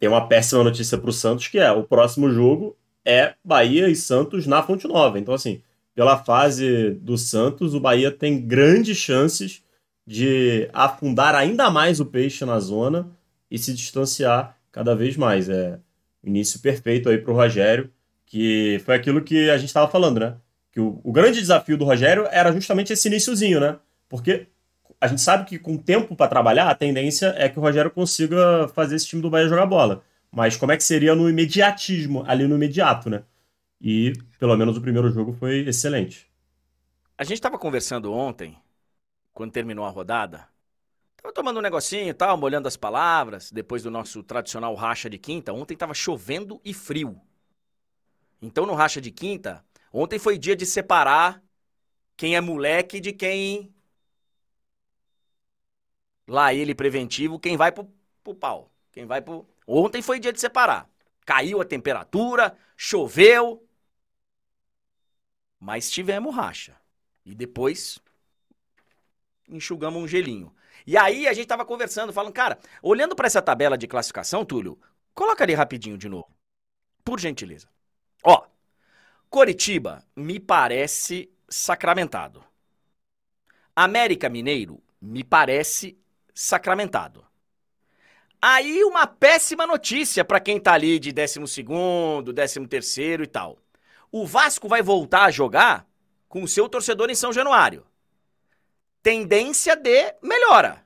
tem uma péssima notícia pro Santos, que é o próximo jogo é Bahia e Santos na Fonte Nova. Então, assim, pela fase do Santos, o Bahia tem grandes chances de afundar ainda mais o peixe na zona e se distanciar cada vez mais. É início perfeito aí para o Rogério, que foi aquilo que a gente estava falando, né? Que o, o, grande desafio do Rogério era justamente esse iníciozinho, né? Porque a gente sabe que com tempo para trabalhar, a tendência é que o Rogério consiga fazer esse time do Bahia jogar bola. Mas como é que seria no imediatismo, ali no imediato, né? E pelo menos o primeiro jogo foi excelente. A gente estava conversando ontem, quando terminou a rodada, Tava tomando um negocinho e tal, molhando as palavras, depois do nosso tradicional racha de quinta. Ontem tava chovendo e frio. Então no racha de quinta, ontem foi dia de separar quem é moleque de quem. Lá ele preventivo, quem vai pro, pro pau. Quem vai pro. Ontem foi dia de separar. Caiu a temperatura, choveu. Mas tivemos racha. E depois enxugamos um gelinho. E aí a gente tava conversando, falando, cara, olhando para essa tabela de classificação, Túlio, coloca ali rapidinho de novo. Por gentileza. Ó, Coritiba me parece sacramentado. América Mineiro me parece sacramentado. Aí uma péssima notícia para quem tá ali de 12 segundo, 13 terceiro e tal. O Vasco vai voltar a jogar com o seu torcedor em São Januário tendência de melhora.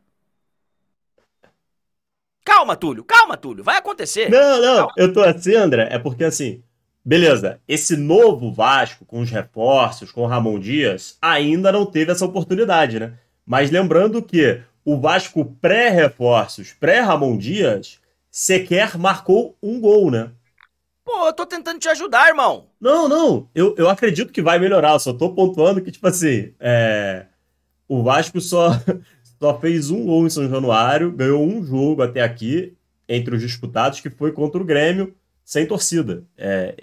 Calma, Túlio, calma, Túlio, vai acontecer. Não, não, calma. eu tô assim, André, é porque assim, beleza, esse novo Vasco com os reforços, com o Ramon Dias, ainda não teve essa oportunidade, né? Mas lembrando que o Vasco pré-reforços, pré-Ramon Dias, sequer marcou um gol, né? Pô, eu tô tentando te ajudar, irmão. Não, não, eu, eu acredito que vai melhorar, eu só tô pontuando que, tipo assim, é o Vasco só, só fez um gol em São Januário, ganhou um jogo até aqui, entre os disputados, que foi contra o Grêmio, sem torcida. É,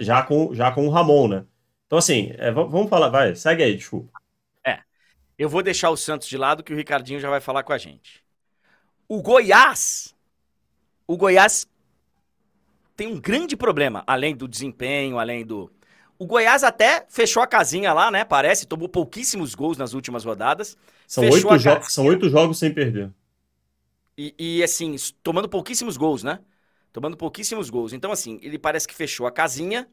já, com, já com o Ramon, né? Então, assim, é, vamos falar, vai, segue aí, desculpa. Eu vou deixar o Santos de lado que o Ricardinho já vai falar com a gente. O Goiás, o Goiás tem um grande problema, além do desempenho, além do, o Goiás até fechou a casinha lá, né? Parece, tomou pouquíssimos gols nas últimas rodadas. São, oito, jo são oito jogos sem perder. E, e, assim, tomando pouquíssimos gols, né? Tomando pouquíssimos gols. Então, assim, ele parece que fechou a casinha.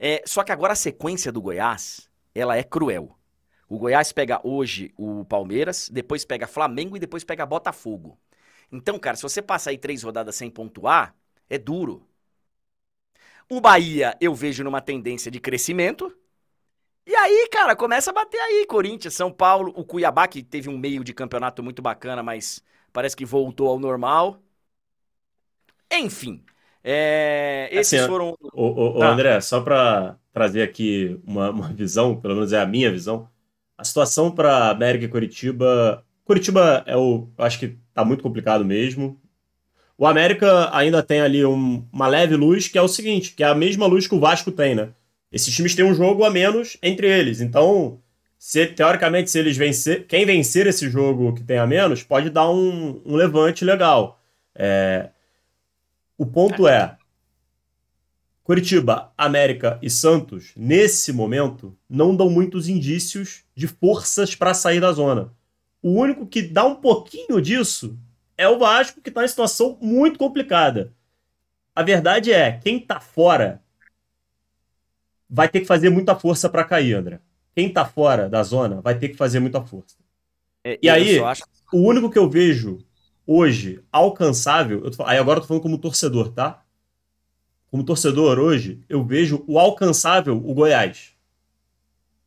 É, só que agora a sequência do Goiás ela é cruel. O Goiás pega hoje o Palmeiras, depois pega Flamengo e depois pega Botafogo. Então, cara, se você passa aí três rodadas sem pontuar, é duro. O Bahia eu vejo numa tendência de crescimento. E aí, cara, começa a bater aí. Corinthians, São Paulo, o Cuiabá, que teve um meio de campeonato muito bacana, mas parece que voltou ao normal. Enfim. É, esses assim, foram. O, o, o ah. André, só para trazer aqui uma, uma visão, pelo menos é a minha visão. A situação para América e Curitiba. Curitiba é o. Acho que tá muito complicado mesmo. O América ainda tem ali um, uma leve luz, que é o seguinte, que é a mesma luz que o Vasco tem, né? Esses times têm um jogo a menos entre eles. Então, se, teoricamente, se eles vencer, quem vencer esse jogo que tem a menos, pode dar um, um levante legal. É, o ponto é, Curitiba, América e Santos, nesse momento, não dão muitos indícios de forças para sair da zona. O único que dá um pouquinho disso é o Vasco, que está em situação muito complicada. A verdade é, quem está fora vai ter que fazer muita força para cair, André. Quem está fora da zona vai ter que fazer muita força. É, e aí, acho... o único que eu vejo hoje alcançável, tô, aí agora eu tô falando como torcedor, tá? Como torcedor hoje, eu vejo o alcançável o Goiás.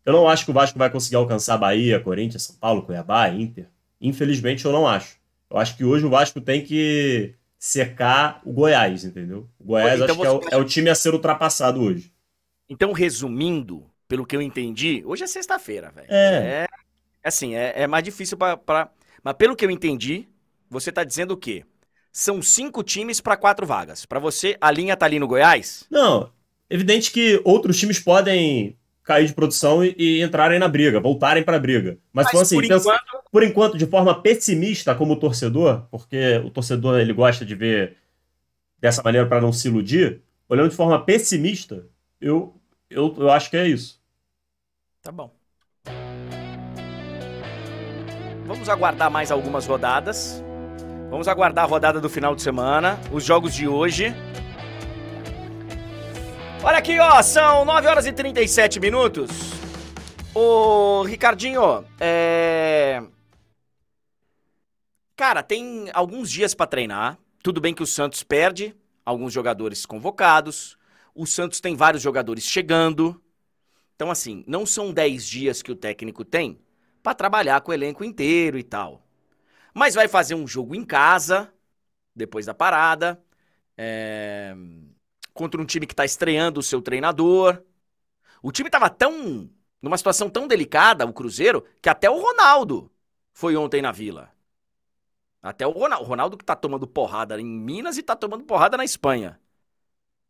Eu não acho que o Vasco vai conseguir alcançar Bahia, Corinthians, São Paulo, Cuiabá, Inter. Infelizmente eu não acho. Eu acho que hoje o Vasco tem que secar o Goiás, entendeu? O Goiás então, acho que é o, é o, time a ser ultrapassado hoje. Então, resumindo, pelo que eu entendi, hoje é sexta-feira, velho. É. é. Assim, é, é mais difícil para. Mas pelo que eu entendi, você tá dizendo o quê? São cinco times para quatro vagas. Para você, a linha tá ali no Goiás? Não. Evidente que outros times podem cair de produção e, e entrarem na briga, voltarem para a briga. Mas, Mas assim, por, pensa, enquanto... por enquanto, de forma pessimista como torcedor, porque o torcedor ele gosta de ver dessa maneira para não se iludir, olhando de forma pessimista, eu, eu, eu acho que é isso. Tá bom. Vamos aguardar mais algumas rodadas. Vamos aguardar a rodada do final de semana, os jogos de hoje. Olha aqui, ó, são 9 horas e 37 minutos. Ô, Ricardinho, é. Cara, tem alguns dias para treinar. Tudo bem que o Santos perde alguns jogadores convocados. O Santos tem vários jogadores chegando. Então, assim, não são 10 dias que o técnico tem para trabalhar com o elenco inteiro e tal. Mas vai fazer um jogo em casa, depois da parada. É contra um time que está estreando o seu treinador. O time estava tão. numa situação tão delicada, o Cruzeiro, que até o Ronaldo foi ontem na vila. Até o Ronaldo, o Ronaldo que tá tomando porrada em Minas e tá tomando porrada na Espanha.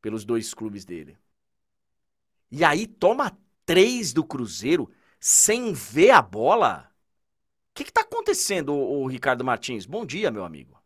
Pelos dois clubes dele. E aí toma três do Cruzeiro sem ver a bola? O que, que tá acontecendo, o, o Ricardo Martins? Bom dia, meu amigo.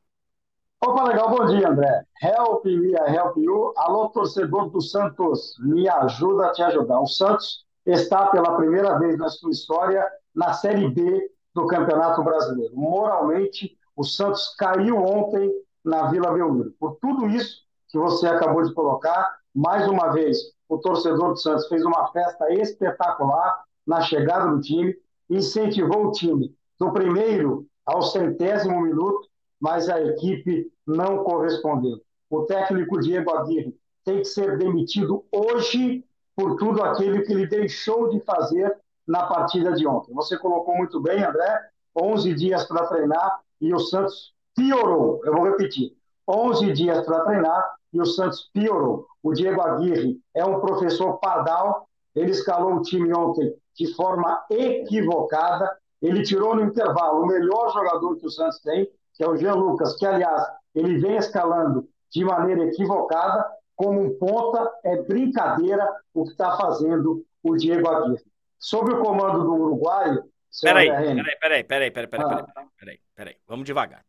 Opa, legal, bom dia, André. Help me, help you. Alô, torcedor do Santos, me ajuda a te ajudar. O Santos está pela primeira vez na sua história na Série B do Campeonato Brasileiro. Moralmente, o Santos caiu ontem na Vila Belmiro. Por tudo isso que você acabou de colocar, mais uma vez, o torcedor do Santos fez uma festa espetacular na chegada do time, incentivou o time do primeiro ao centésimo minuto, mas a equipe não correspondeu. O técnico Diego Aguirre tem que ser demitido hoje por tudo aquilo que ele deixou de fazer na partida de ontem. Você colocou muito bem, André, 11 dias para treinar e o Santos piorou. Eu vou repetir: 11 dias para treinar e o Santos piorou. O Diego Aguirre é um professor pardal, ele escalou o time ontem de forma equivocada, ele tirou no intervalo o melhor jogador que o Santos tem, que é o Jean Lucas, que, aliás, ele vem escalando de maneira equivocada, como um ponta, é brincadeira o que está fazendo o Diego Aguirre. Sob o comando do uruguaio... Peraí, peraí, peraí, peraí, peraí, peraí, ah. peraí, peraí, peraí, vamos devagar.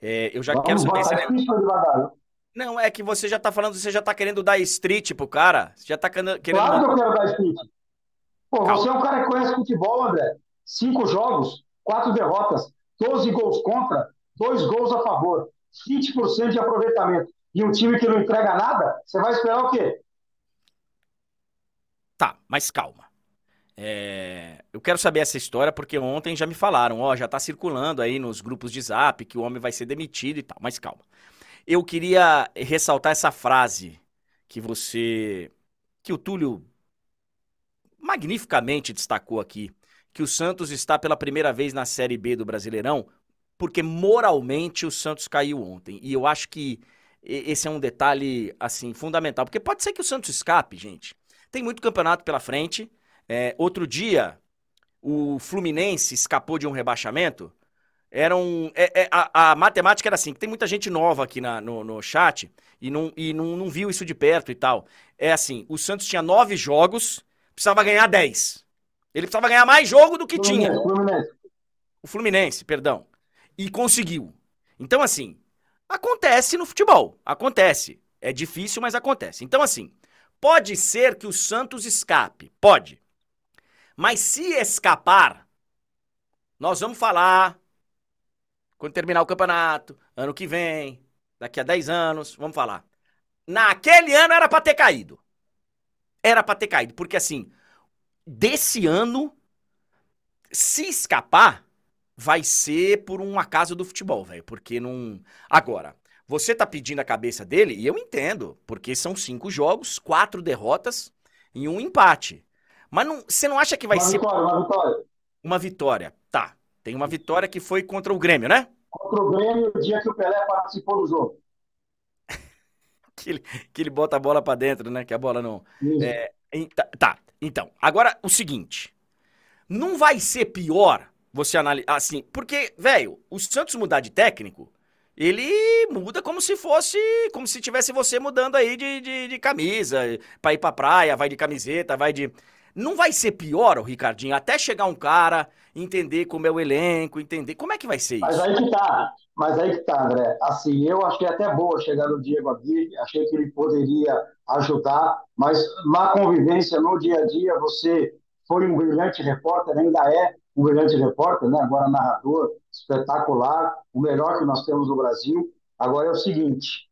É, eu já vamos quero saber se... Devagar. Não, é que você já está falando, você já está querendo dar street pro cara, você já está querendo... Claro que eu quero dar street. Pô, Calma. você é um cara que conhece futebol, André. Cinco jogos, quatro derrotas, 12 gols contra, dois gols a favor, 20% de aproveitamento, e um time que não entrega nada, você vai esperar o quê? Tá, mas calma. É, eu quero saber essa história porque ontem já me falaram, ó, já tá circulando aí nos grupos de zap que o homem vai ser demitido e tal, mas calma. Eu queria ressaltar essa frase que você. que o Túlio magnificamente destacou aqui. Que o Santos está pela primeira vez na Série B do Brasileirão, porque moralmente o Santos caiu ontem. E eu acho que esse é um detalhe, assim, fundamental. Porque pode ser que o Santos escape, gente. Tem muito campeonato pela frente. É, outro dia, o Fluminense escapou de um rebaixamento. Era um, é, é, a, a, matemática era assim, tem muita gente nova aqui na, no, no chat e, não, e não, não viu isso de perto e tal. É assim, o Santos tinha nove jogos, precisava ganhar dez. Ele precisava ganhar mais jogo do que Fluminense, tinha. Fluminense. O Fluminense, perdão. E conseguiu. Então, assim, acontece no futebol. Acontece. É difícil, mas acontece. Então, assim, pode ser que o Santos escape. Pode. Mas se escapar, nós vamos falar quando terminar o campeonato, ano que vem, daqui a 10 anos, vamos falar. Naquele ano era para ter caído. Era para ter caído, porque assim, desse ano, se escapar, vai ser por um acaso do futebol, velho, porque não. Agora, você tá pedindo a cabeça dele, e eu entendo, porque são cinco jogos, quatro derrotas e um empate. Mas não, você não acha que vai uma ser. Vitória, uma vitória. Uma vitória. Tá. Tem uma vitória que foi contra o Grêmio, né? Contra o Grêmio, o dia que o Pelé participou do jogo. que, ele, que ele bota a bola para dentro, né? Que a bola não. É, tá, tá. Então, agora o seguinte. Não vai ser pior você analisar. Assim, porque, velho, o Santos mudar de técnico, ele muda como se fosse. Como se tivesse você mudando aí de, de, de camisa, pra ir pra praia, vai de camiseta, vai de. Não vai ser pior, o Ricardinho, até chegar um cara, entender como é o elenco, entender. Como é que vai ser isso? Mas aí que tá. Mas aí que tá, André. Assim, eu achei até boa chegar no Diego aqui, achei que ele poderia ajudar, mas na convivência, no dia a dia, você foi um brilhante repórter, ainda é um brilhante repórter, né? agora narrador, espetacular, o melhor que nós temos no Brasil. Agora é o seguinte: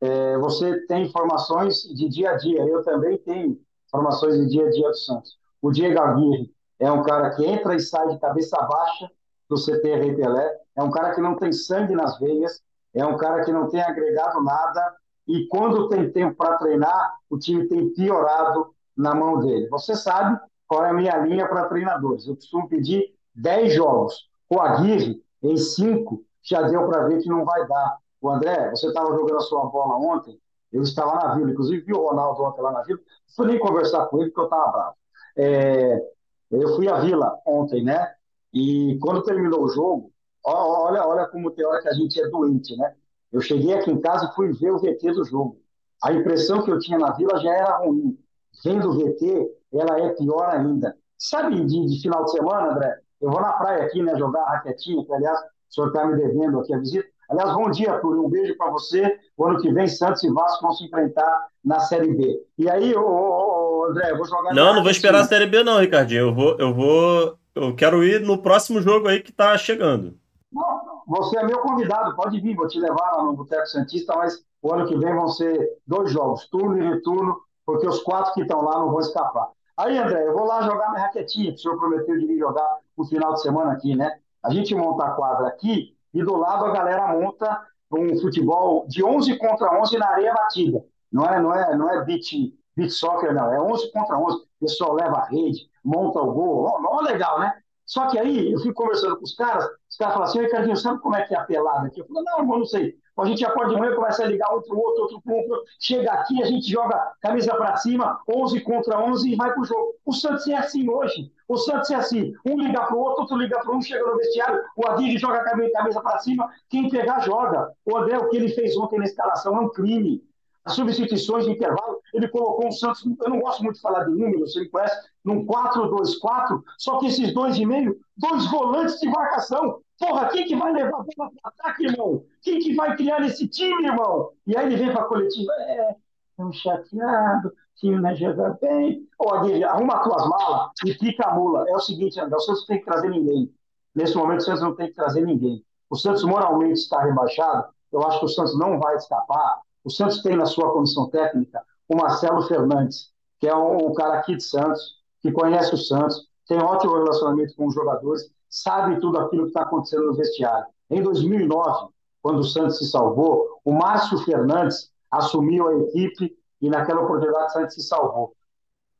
é, você tem informações de dia a dia, eu também tenho informações do dia a dia do Santos. O Diego Aguirre é um cara que entra e sai de cabeça baixa do CT Pelé, é um cara que não tem sangue nas veias, é um cara que não tem agregado nada, e quando tem tempo para treinar, o time tem piorado na mão dele. Você sabe qual é a minha linha para treinadores. Eu costumo pedir 10 jogos. O Aguirre, em 5, já deu para ver que não vai dar. O André, você estava jogando a sua bola ontem, eu estava na vila, inclusive vi o Ronaldo ontem lá na vila, fui nem conversar com ele porque eu estava bravo. É, eu fui à vila ontem, né? E quando terminou o jogo, olha, olha como tem hora que a gente é doente, né? Eu cheguei aqui em casa e fui ver o VT do jogo. A impressão que eu tinha na vila já era ruim. Vendo o VT, ela é pior ainda. Sabe de, de final de semana, André? Eu vou na praia aqui, né? Jogar raquetinha, que aliás o senhor está me devendo aqui a visita. Aliás, bom dia, Túlio. Um beijo para você. O ano que vem, Santos e Vasco vão se enfrentar na Série B. E aí, ô, ô, ô André, eu vou jogar. Não, não vou esperar a Série B, não, Ricardinho. Eu vou, eu vou. Eu quero ir no próximo jogo aí que tá chegando. Não, você é meu convidado, pode vir, vou te levar lá no Boteco Santista, mas o ano que vem vão ser dois jogos, turno e retorno, porque os quatro que estão lá não vão escapar. Aí, André, eu vou lá jogar minha raquetinha, que o senhor prometeu de vir jogar no final de semana aqui, né? A gente monta a quadra aqui e do lado a galera monta um futebol de 11 contra 11 na areia batida. Não é, não é, não é beat, beat soccer, não. É 11 contra 11. O pessoal leva a rede, monta o gol. Ó, legal, né? Só que aí eu fui conversando com os caras, os caras falaram assim, Ricardinho, sabe como é que é a pelada aqui? Eu falei, não, irmão, não sei. A gente acorda de manhã, começa a ligar outro, outro para o outro. Chega aqui, a gente joga camisa para cima, 11 contra 11 e vai para o jogo. O Santos é assim hoje. O Santos é assim. Um liga para o outro, outro liga para um, chega no vestiário, o Adir joga a camisa para cima, quem pegar, joga. O André, o que ele fez ontem na escalação é um crime. As substituições de intervalo, ele colocou um Santos, eu não gosto muito de falar de números, você conhece, num 4-2-4, só que esses dois e meio, dois volantes de marcação. Porra, quem que vai levar a bola para ataque, irmão? Quem que vai criar esse time, irmão? E aí ele vem para a coletiva, é, tão chateado, time não joga bem. Ô, Aguirre, arruma tuas malas e fica a mula. É o seguinte, André, o Santos tem que trazer ninguém. Nesse momento, o Santos não tem que trazer ninguém. O Santos moralmente está rebaixado. Eu acho que o Santos não vai escapar. O Santos tem na sua comissão técnica o Marcelo Fernandes, que é um, cara aqui de Santos, que conhece o Santos, tem ótimo relacionamento com os jogadores, sabe tudo aquilo que está acontecendo no vestiário. Em 2009, quando o Santos se salvou, o Márcio Fernandes assumiu a equipe e naquela oportunidade o Santos se salvou.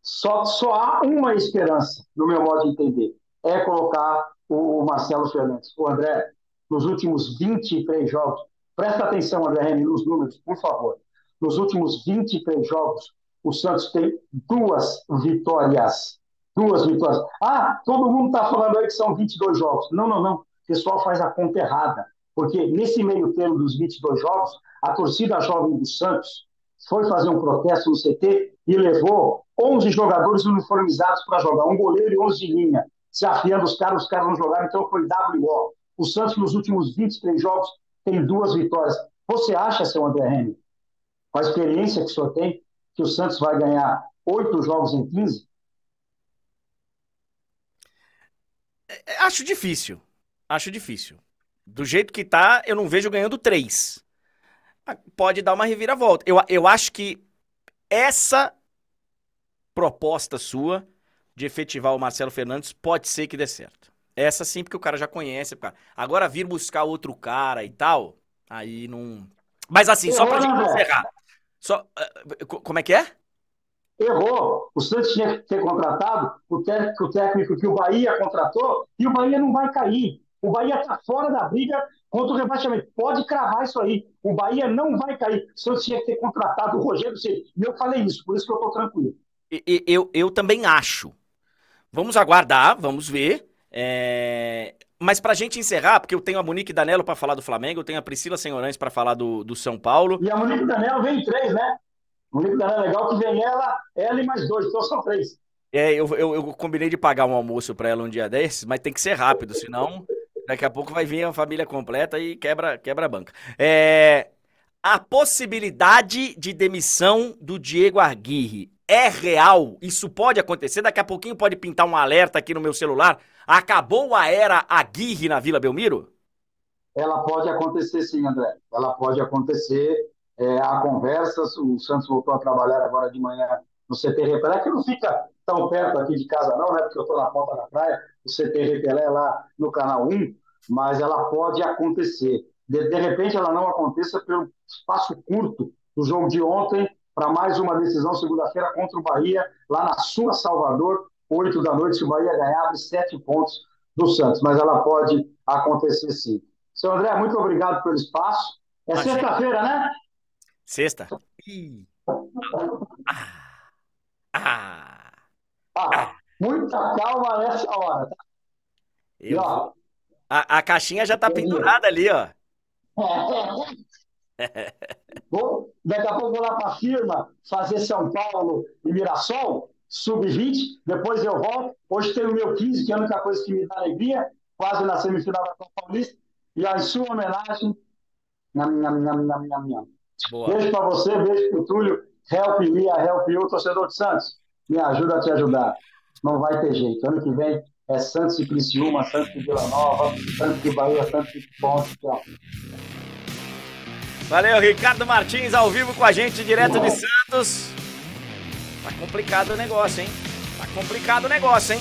Só, só há uma esperança, no meu modo de entender, é colocar o Marcelo Fernandes. O André, nos últimos 23 jogos, presta atenção, Remy, nos números, por favor. Nos últimos 23 jogos, o Santos tem duas vitórias. Duas vitórias. Ah, todo mundo está falando aí que são 22 jogos. Não, não, não. O pessoal faz a conta errada. Porque nesse meio termo dos 22 jogos, a torcida jovem do Santos foi fazer um protesto no CT e levou 11 jogadores uniformizados para jogar, um goleiro e 11 de linha, se afiando os caras, os caras não jogaram, então foi WO. O Santos, nos últimos 23 jogos, tem duas vitórias. Você acha, seu André Henrique, com a experiência que o senhor tem, que o Santos vai ganhar oito jogos em 15? É, é, acho difícil. Acho difícil. Do jeito que tá, eu não vejo ganhando três. Ah, pode dar uma reviravolta. Eu, eu acho que essa proposta sua de efetivar o Marcelo Fernandes pode ser que dê certo. Essa sim, porque o cara já conhece. Agora vir buscar outro cara e tal, aí não. Mas assim, só pra gente encerrar. Só, uh, como é que é? Errou. O Santos tinha que ter contratado o técnico, o técnico que o Bahia contratou e o Bahia não vai cair. O Bahia está fora da briga contra o rebaixamento. Pode cravar isso aí. O Bahia não vai cair. O Santos tinha que ter contratado o Rogério Ceni. E eu falei isso, por isso que eu estou tranquilo. Eu, eu, eu também acho. Vamos aguardar, vamos ver. É... Mas pra gente encerrar, porque eu tenho a Monique Danello para falar do Flamengo, eu tenho a Priscila Senhorães para falar do, do São Paulo. E a Monique Danello vem três, né? Monique Danello é legal que vem ela, ela e mais dois, então são três. É, eu, eu, eu combinei de pagar um almoço para ela um dia desses, mas tem que ser rápido, senão daqui a pouco vai vir a família completa e quebra, quebra a banca. É, a possibilidade de demissão do Diego Aguirre é real? Isso pode acontecer? Daqui a pouquinho pode pintar um alerta aqui no meu celular. Acabou a era Aguirre na Vila Belmiro? Ela pode acontecer sim, André. Ela pode acontecer. É, há conversas. O Santos voltou a trabalhar agora de manhã no CT Repelé, que não fica tão perto aqui de casa, não, né? Porque eu estou na ponta da praia. O CT Repelé lá no canal 1, mas ela pode acontecer. De, de repente, ela não aconteça pelo espaço curto do jogo de ontem para mais uma decisão segunda-feira contra o Bahia, lá na sua Salvador, 8 da noite, se o Bahia ganhar, abre 7 pontos do Santos, mas ela pode acontecer sim. Seu André, muito obrigado pelo espaço. É sexta-feira, né? Sexta. Ah. Ah. muita calma nessa hora, tá? Eu... E, ó, a, a caixinha já tá pendurada ali, ó. Vou, daqui a pouco vou lá para a firma fazer São Paulo e Mirassol, sub-20, depois eu volto. Hoje tem o meu 15, que é a única coisa que me dá alegria, quase na semifinal da Copa Paulista. E a sua homenagem, nham, nham, nham, nham, nham, nham. Beijo para você, beijo para o Túlio. Help me, help you, torcedor de Santos. Me ajuda a te ajudar. Não vai ter jeito. Ano que vem é Santos e Criciúma, Santos e Vila Nova, Santos e Bahia, Santos e Ponte. Tchau. Valeu, Ricardo Martins ao vivo com a gente, direto de Santos. Tá complicado o negócio, hein? Tá complicado o negócio, hein?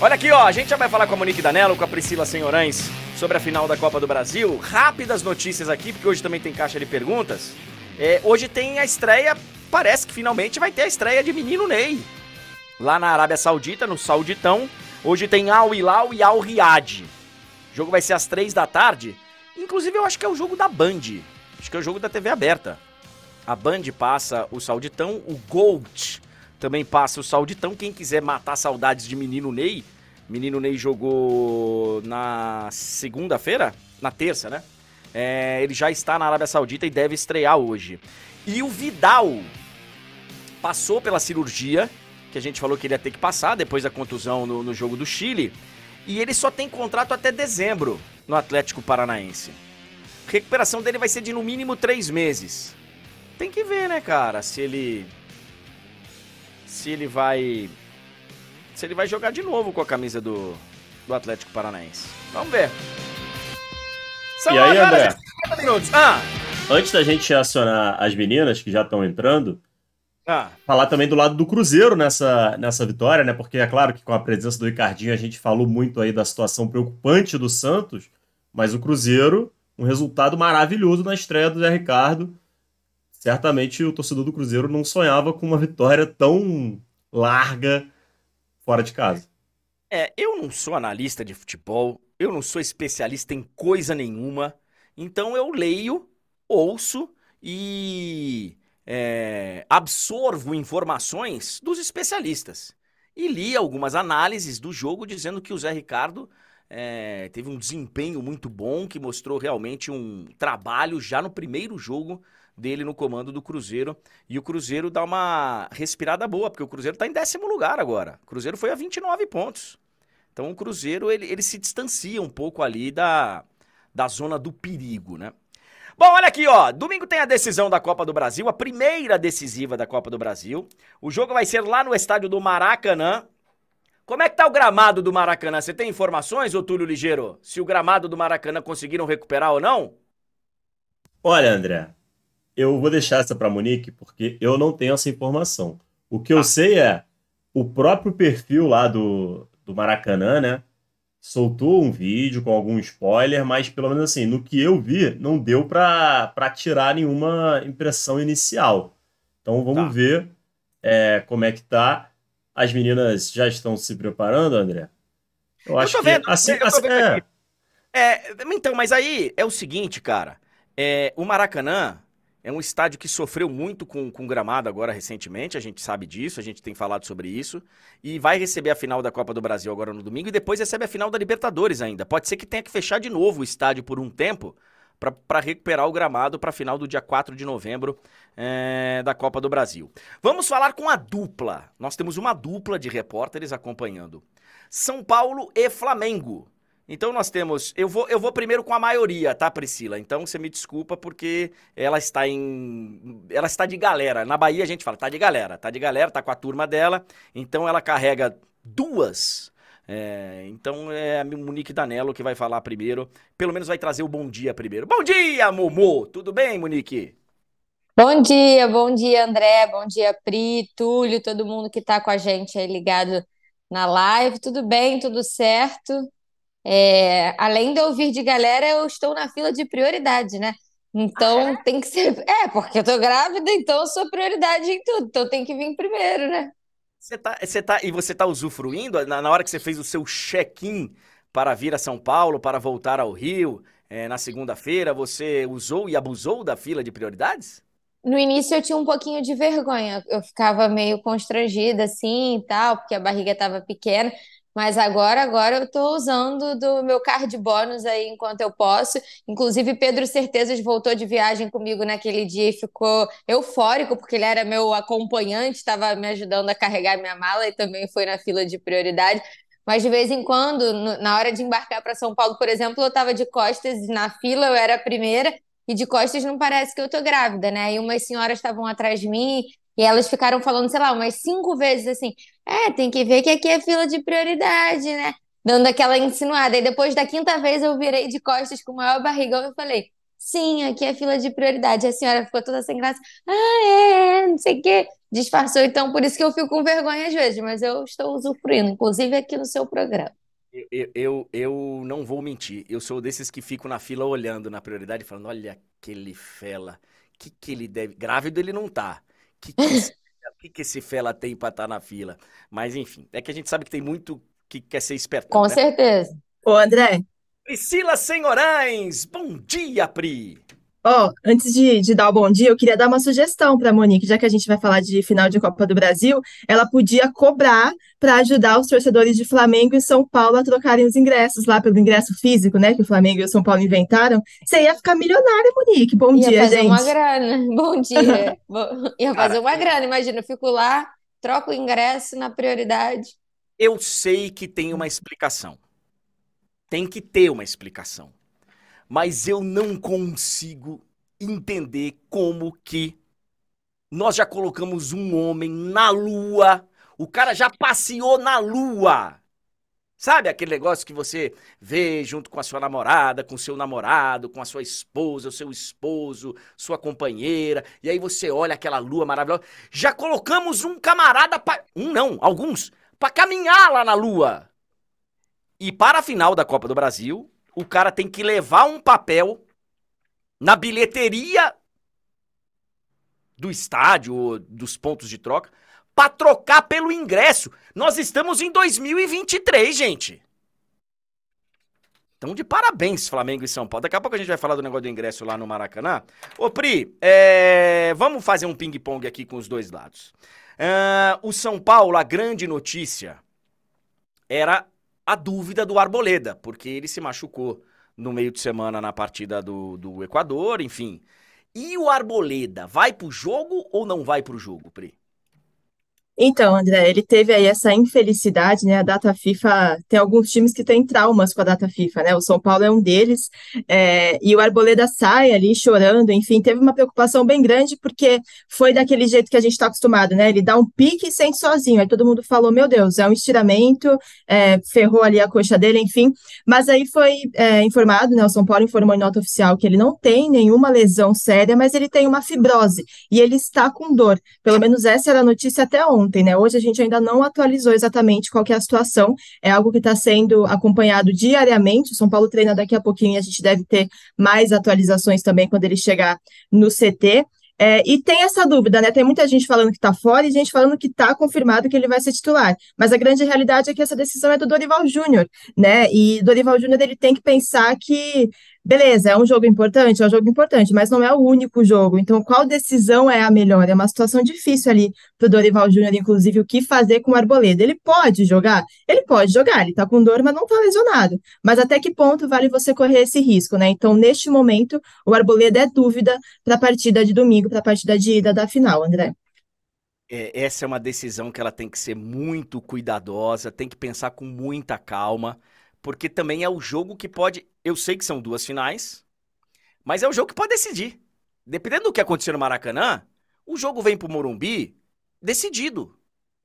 Olha aqui, ó, a gente já vai falar com a Monique Danello, com a Priscila Senhorães sobre a final da Copa do Brasil. Rápidas notícias aqui, porque hoje também tem caixa de perguntas. É, hoje tem a estreia, parece que finalmente vai ter a estreia de Menino Ney. Lá na Arábia Saudita, no Sauditão. Hoje tem Al Hilal e Al Riyad. O jogo vai ser às três da tarde. Inclusive, eu acho que é o jogo da Band. Acho que é o jogo da TV aberta. A Band passa o Sauditão, o Gold também passa o Sauditão. Quem quiser matar saudades de Menino Ney, Menino Ney jogou na segunda-feira? Na terça, né? É, ele já está na Arábia Saudita e deve estrear hoje. E o Vidal passou pela cirurgia, que a gente falou que ele ia ter que passar depois da contusão no, no jogo do Chile. E ele só tem contrato até dezembro no Atlético Paranaense recuperação dele vai ser de no mínimo três meses. Tem que ver, né, cara, se ele. Se ele vai. Se ele vai jogar de novo com a camisa do, do Atlético Paranaense. Vamos ver. São e aí, André? Minutos. Ah. Antes da gente acionar as meninas que já estão entrando, Ah. Falar também do lado do Cruzeiro nessa, nessa vitória, né? Porque é claro que com a presença do Ricardinho a gente falou muito aí da situação preocupante do Santos, mas o Cruzeiro, um resultado maravilhoso na estreia do Zé Ricardo. Certamente o torcedor do Cruzeiro não sonhava com uma vitória tão larga fora de casa. É, eu não sou analista de futebol, eu não sou especialista em coisa nenhuma, então eu leio, ouço e é, absorvo informações dos especialistas. E li algumas análises do jogo dizendo que o Zé Ricardo é, teve um desempenho muito bom, que mostrou realmente um trabalho já no primeiro jogo dele no comando do Cruzeiro. E o Cruzeiro dá uma respirada boa, porque o Cruzeiro está em décimo lugar agora. O Cruzeiro foi a 29 pontos. Então o Cruzeiro ele, ele se distancia um pouco ali da, da zona do perigo, né? Bom, olha aqui, ó. Domingo tem a decisão da Copa do Brasil, a primeira decisiva da Copa do Brasil. O jogo vai ser lá no estádio do Maracanã. Como é que tá o gramado do Maracanã? Você tem informações, ô Túlio Ligeiro? Se o gramado do Maracanã conseguiram recuperar ou não? Olha, André, eu vou deixar essa para Monique porque eu não tenho essa informação. O que eu ah. sei é o próprio perfil lá do, do Maracanã, né? soltou um vídeo com algum spoiler, mas pelo menos assim, no que eu vi, não deu para tirar nenhuma impressão inicial. Então vamos tá. ver é, como é que tá. As meninas já estão se preparando, André? Eu, eu acho tô vendo, que assim, eu assim, é... é... Então, mas aí é o seguinte, cara. É, o Maracanã, é um estádio que sofreu muito com, com gramado agora recentemente, a gente sabe disso, a gente tem falado sobre isso. E vai receber a final da Copa do Brasil agora no domingo e depois recebe a final da Libertadores ainda. Pode ser que tenha que fechar de novo o estádio por um tempo para recuperar o gramado para a final do dia 4 de novembro é, da Copa do Brasil. Vamos falar com a dupla. Nós temos uma dupla de repórteres acompanhando São Paulo e Flamengo. Então nós temos. Eu vou, eu vou primeiro com a maioria, tá, Priscila? Então você me desculpa porque ela está em. Ela está de galera. Na Bahia a gente fala, tá de galera, tá de galera, tá com a turma dela. Então ela carrega duas. É, então é a Monique Danello que vai falar primeiro. Pelo menos vai trazer o bom dia primeiro. Bom dia, Momô! Tudo bem, Monique? Bom dia, bom dia, André, bom dia, Pri, Túlio, todo mundo que está com a gente aí ligado na live. Tudo bem, tudo certo? É, além de eu ouvir de galera, eu estou na fila de prioridade, né? Então ah, é? tem que ser. É, porque eu tô grávida, então eu sou prioridade em tudo. Então tem que vir primeiro, né? Você tá, você tá, e você tá usufruindo na, na hora que você fez o seu check-in para vir a São Paulo, para voltar ao Rio, é, na segunda-feira, você usou e abusou da fila de prioridades? No início eu tinha um pouquinho de vergonha, eu ficava meio constrangida assim e tal, porque a barriga estava pequena, mas agora, agora eu estou usando do meu card bônus aí enquanto eu posso. Inclusive, Pedro Certezas voltou de viagem comigo naquele dia e ficou eufórico, porque ele era meu acompanhante, estava me ajudando a carregar minha mala e também foi na fila de prioridade. Mas de vez em quando, na hora de embarcar para São Paulo, por exemplo, eu estava de costas na fila, eu era a primeira, e de costas não parece que eu tô grávida, né? E umas senhoras estavam atrás de mim e elas ficaram falando, sei lá, umas cinco vezes assim: é, tem que ver que aqui é fila de prioridade, né? Dando aquela insinuada. E depois da quinta vez eu virei de costas com o maior barrigão e falei: sim, aqui é fila de prioridade. A senhora ficou toda sem graça: ah, é, é, não sei o quê. Disfarçou, então por isso que eu fico com vergonha às vezes, mas eu estou usufruindo, inclusive aqui no seu programa. Eu, eu, eu não vou mentir, eu sou desses que ficam na fila olhando na prioridade, falando: olha aquele fela, que que ele deve. Grávido ele não tá que, que, esse, que, que esse fela tem pra estar tá na fila? Mas enfim, é que a gente sabe que tem muito que quer ser esperto. Com né? certeza. Ô, André. Priscila Senhorães, bom dia, Pri. Ó, oh, antes de, de, dar o bom dia, eu queria dar uma sugestão para a Monique, já que a gente vai falar de final de Copa do Brasil, ela podia cobrar para ajudar os torcedores de Flamengo e São Paulo a trocarem os ingressos lá pelo ingresso físico, né, que o Flamengo e o São Paulo inventaram. Você ia ficar milionária, Monique. Bom ia dia, gente. Ia fazer uma grana. Bom dia. ia fazer uma grana, imagina, eu fico lá, troco o ingresso na prioridade. Eu sei que tem uma explicação. Tem que ter uma explicação mas eu não consigo entender como que nós já colocamos um homem na lua, o cara já passeou na lua. Sabe aquele negócio que você vê junto com a sua namorada, com seu namorado, com a sua esposa, o seu esposo, sua companheira, e aí você olha aquela lua maravilhosa. Já colocamos um camarada pra... um não, alguns, para caminhar lá na lua. E para a final da Copa do Brasil, o cara tem que levar um papel na bilheteria do estádio ou dos pontos de troca para trocar pelo ingresso. Nós estamos em 2023, gente. Então, de parabéns, Flamengo e São Paulo. Daqui a pouco a gente vai falar do negócio do ingresso lá no Maracanã. Ô, Pri, é... vamos fazer um ping-pong aqui com os dois lados. Uh, o São Paulo, a grande notícia era a dúvida do Arboleda, porque ele se machucou no meio de semana na partida do, do Equador, enfim. E o Arboleda, vai pro jogo ou não vai pro jogo, Pri? Então, André, ele teve aí essa infelicidade, né? A data FIFA tem alguns times que têm traumas com a data FIFA, né? O São Paulo é um deles, é, e o Arboleda sai ali chorando, enfim, teve uma preocupação bem grande, porque foi daquele jeito que a gente está acostumado, né? Ele dá um pique e sente sozinho. Aí todo mundo falou: meu Deus, é um estiramento, é, ferrou ali a coxa dele, enfim. Mas aí foi é, informado, né? O São Paulo informou em nota oficial que ele não tem nenhuma lesão séria, mas ele tem uma fibrose e ele está com dor. Pelo menos essa era a notícia até ontem ontem, né? Hoje a gente ainda não atualizou exatamente qual é a situação, é algo que está sendo acompanhado diariamente. O São Paulo treina daqui a pouquinho e a gente deve ter mais atualizações também quando ele chegar no CT. É, e tem essa dúvida, né? Tem muita gente falando que está fora e gente falando que está confirmado que ele vai ser titular. Mas a grande realidade é que essa decisão é do Dorival Júnior, né? E Dorival Júnior ele tem que pensar que beleza, é um jogo importante, é um jogo importante, mas não é o único jogo. Então, qual decisão é a melhor? É uma situação difícil ali para o Dorival Júnior, inclusive, o que fazer com o Arboleda. Ele pode jogar? Ele pode jogar, ele está com dor, mas não está lesionado. Mas até que ponto vale você correr esse risco, né? Então, neste momento, o Arboleda é dúvida para a partida de domingo, para a partida de ida da final, André. É, essa é uma decisão que ela tem que ser muito cuidadosa, tem que pensar com muita calma porque também é o jogo que pode. Eu sei que são duas finais, mas é o jogo que pode decidir. Dependendo do que acontecer no Maracanã, o jogo vem pro Morumbi decidido.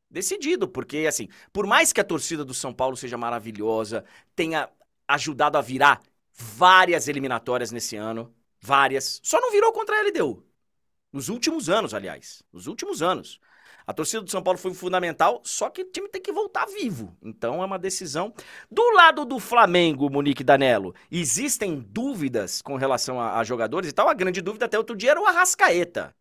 Decidido, porque assim, por mais que a torcida do São Paulo seja maravilhosa, tenha ajudado a virar várias eliminatórias nesse ano, várias, só não virou contra a LDU. Nos últimos anos, aliás, nos últimos anos. A torcida do São Paulo foi fundamental, só que o time tem que voltar vivo. Então é uma decisão. Do lado do Flamengo, Monique Danello, existem dúvidas com relação a, a jogadores e tal? A grande dúvida até outro dia era o Arrascaeta.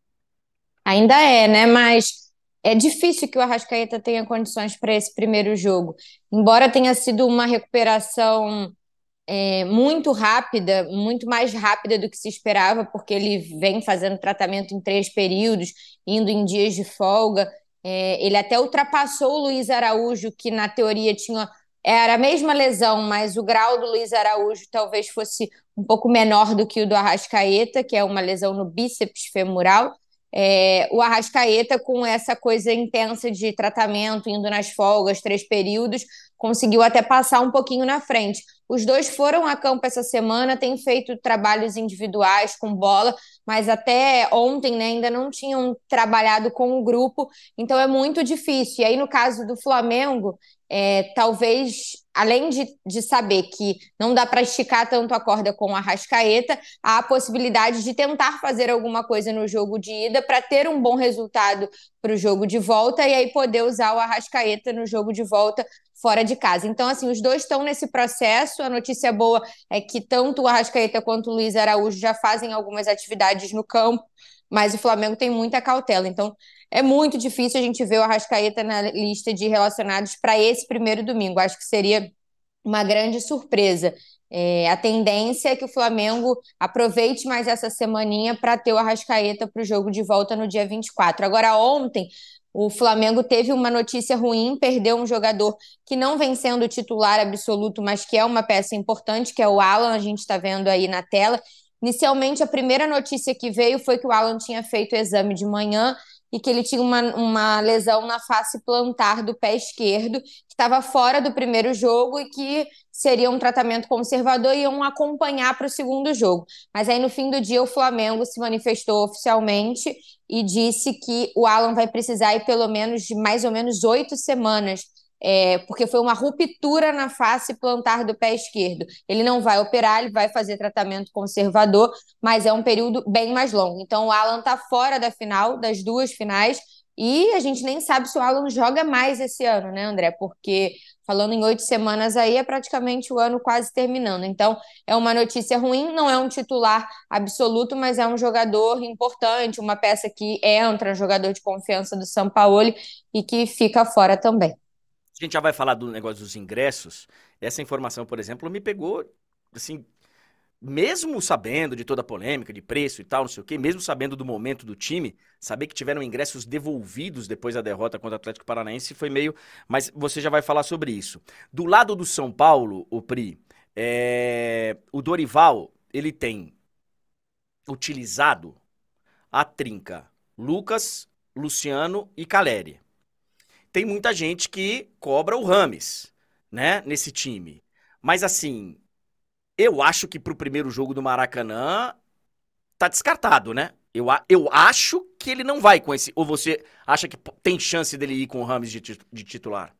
Ainda é, né? Mas é difícil que o Arrascaeta tenha condições para esse primeiro jogo. Embora tenha sido uma recuperação é, muito rápida, muito mais rápida do que se esperava, porque ele vem fazendo tratamento em três períodos, indo em dias de folga. É, ele até ultrapassou o Luiz Araújo, que na teoria tinha era a mesma lesão, mas o grau do Luiz Araújo talvez fosse um pouco menor do que o do Arrascaeta, que é uma lesão no bíceps femoral. É, o Arrascaeta, com essa coisa intensa de tratamento, indo nas folgas, três períodos, conseguiu até passar um pouquinho na frente. Os dois foram a campo essa semana, têm feito trabalhos individuais com bola, mas até ontem né, ainda não tinham trabalhado com o grupo, então é muito difícil. E aí, no caso do Flamengo, é, talvez, além de, de saber que não dá para esticar tanto a corda com a Rascaeta, há a possibilidade de tentar fazer alguma coisa no jogo de ida para ter um bom resultado para o jogo de volta e aí poder usar o Arrascaeta no jogo de volta fora de casa. Então, assim, os dois estão nesse processo. A notícia boa é que tanto o Arrascaeta quanto o Luiz Araújo já fazem algumas atividades no campo, mas o Flamengo tem muita cautela. Então, é muito difícil a gente ver o Arrascaeta na lista de relacionados para esse primeiro domingo. Acho que seria uma grande surpresa. É, a tendência é que o Flamengo aproveite mais essa semaninha para ter o Arrascaeta para o jogo de volta no dia 24. Agora, ontem, o Flamengo teve uma notícia ruim, perdeu um jogador que não vem sendo titular absoluto, mas que é uma peça importante, que é o Alan, a gente está vendo aí na tela. Inicialmente, a primeira notícia que veio foi que o Alan tinha feito o exame de manhã e que ele tinha uma, uma lesão na face plantar do pé esquerdo, que estava fora do primeiro jogo e que seria um tratamento conservador e iam acompanhar para o segundo jogo. Mas aí no fim do dia o Flamengo se manifestou oficialmente e disse que o Alan vai precisar ir pelo menos de mais ou menos oito semanas é, porque foi uma ruptura na face plantar do pé esquerdo. Ele não vai operar, ele vai fazer tratamento conservador, mas é um período bem mais longo. Então o Alan está fora da final, das duas finais, e a gente nem sabe se o Alan joga mais esse ano, né, André? Porque falando em oito semanas aí, é praticamente o ano quase terminando. Então, é uma notícia ruim, não é um titular absoluto, mas é um jogador importante, uma peça que entra, jogador de confiança do São Paulo e que fica fora também. A gente já vai falar do negócio dos ingressos. Essa informação, por exemplo, me pegou assim mesmo sabendo de toda a polêmica de preço e tal, não sei o quê, mesmo sabendo do momento do time, saber que tiveram ingressos devolvidos depois da derrota contra o Atlético Paranaense foi meio. Mas você já vai falar sobre isso. Do lado do São Paulo, o Pri, é... o Dorival, ele tem utilizado a trinca Lucas, Luciano e Caleri. Tem muita gente que cobra o Rames, né, nesse time. Mas assim, eu acho que pro primeiro jogo do Maracanã tá descartado, né? Eu, eu acho que ele não vai com esse. Ou você acha que tem chance dele ir com o Rames de, de titular?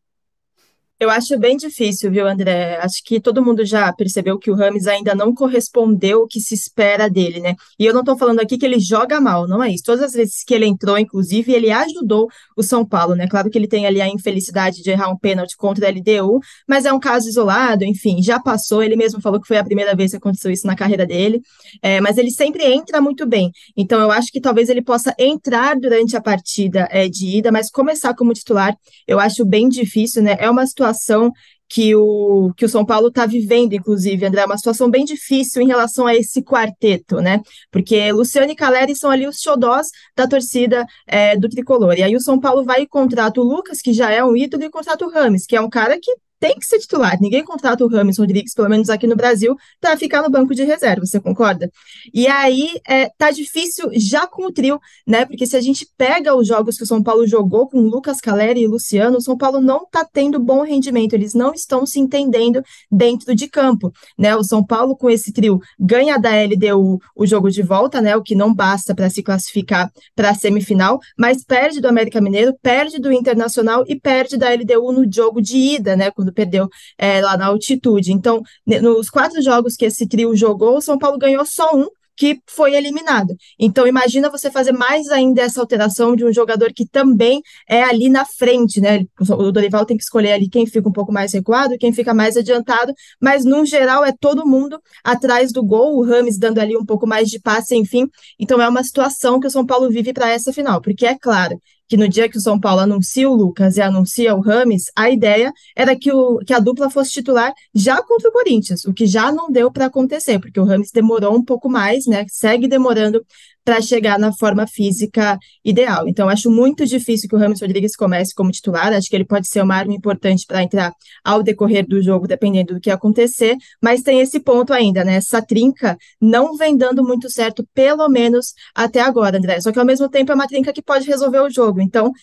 Eu acho bem difícil, viu, André? Acho que todo mundo já percebeu que o Rames ainda não correspondeu o que se espera dele, né? E eu não estou falando aqui que ele joga mal, não é isso. Todas as vezes que ele entrou, inclusive, ele ajudou o São Paulo, né? Claro que ele tem ali a infelicidade de errar um pênalti contra a LDU, mas é um caso isolado, enfim, já passou. Ele mesmo falou que foi a primeira vez que aconteceu isso na carreira dele, é, mas ele sempre entra muito bem. Então, eu acho que talvez ele possa entrar durante a partida é, de ida, mas começar como titular, eu acho bem difícil, né? É uma situação situação que o, que o São Paulo está vivendo, inclusive, André, uma situação bem difícil em relação a esse quarteto, né? Porque Luciano e Caleri são ali os xodós da torcida é, do tricolor. E aí o São Paulo vai e contrata o Lucas, que já é um ídolo, e contrata o Rames, que é um cara que tem que ser titular. Ninguém contrata o Rames Rodrigues, pelo menos aqui no Brasil, para ficar no banco de reserva, você concorda? E aí é, tá difícil já com o trio, né? Porque se a gente pega os jogos que o São Paulo jogou com Lucas Caleri e Luciano, o São Paulo não tá tendo bom rendimento, eles não estão se entendendo dentro de campo, né? O São Paulo com esse trio ganha da LDU o jogo de volta, né? O que não basta para se classificar para a semifinal, mas perde do América Mineiro, perde do Internacional e perde da LDU no jogo de ida, né? Perdeu é, lá na altitude. Então, nos quatro jogos que esse trio jogou, o São Paulo ganhou só um, que foi eliminado. Então, imagina você fazer mais ainda essa alteração de um jogador que também é ali na frente, né? O Dorival tem que escolher ali quem fica um pouco mais recuado, quem fica mais adiantado, mas no geral é todo mundo atrás do gol, o Rames dando ali um pouco mais de passe, enfim. Então, é uma situação que o São Paulo vive para essa final, porque é claro, que no dia que o São Paulo anuncia o Lucas e anuncia o Rames, a ideia era que, o, que a dupla fosse titular já contra o Corinthians, o que já não deu para acontecer, porque o Rames demorou um pouco mais, né? Segue demorando para chegar na forma física ideal. Então, acho muito difícil que o Ramos Rodrigues comece como titular. Acho que ele pode ser uma arma importante para entrar ao decorrer do jogo, dependendo do que acontecer. Mas tem esse ponto ainda, né? Essa trinca não vem dando muito certo, pelo menos até agora, André. Só que ao mesmo tempo é uma trinca que pode resolver o jogo. Então,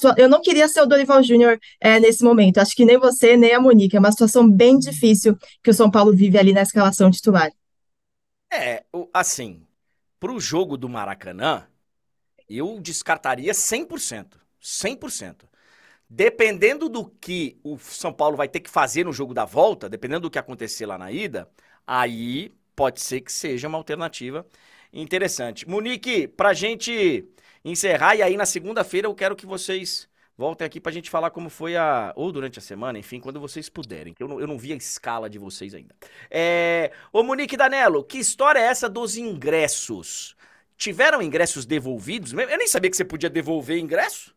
sua... eu não queria ser o Dorival Júnior é, nesse momento. Acho que nem você, nem a Monique. É uma situação bem difícil que o São Paulo vive ali na escalação titular. É, assim, para o jogo do Maracanã, eu descartaria 100%. 100%. Dependendo do que o São Paulo vai ter que fazer no jogo da volta, dependendo do que acontecer lá na ida, aí pode ser que seja uma alternativa interessante. Monique, para gente encerrar, e aí na segunda-feira eu quero que vocês voltem aqui para a gente falar como foi a. Ou durante a semana, enfim, quando vocês puderem, que eu não, eu não vi a escala de vocês ainda. É... Ô, Monique Danello, que história é essa dos ingressos? Tiveram ingressos devolvidos? Eu nem sabia que você podia devolver ingresso.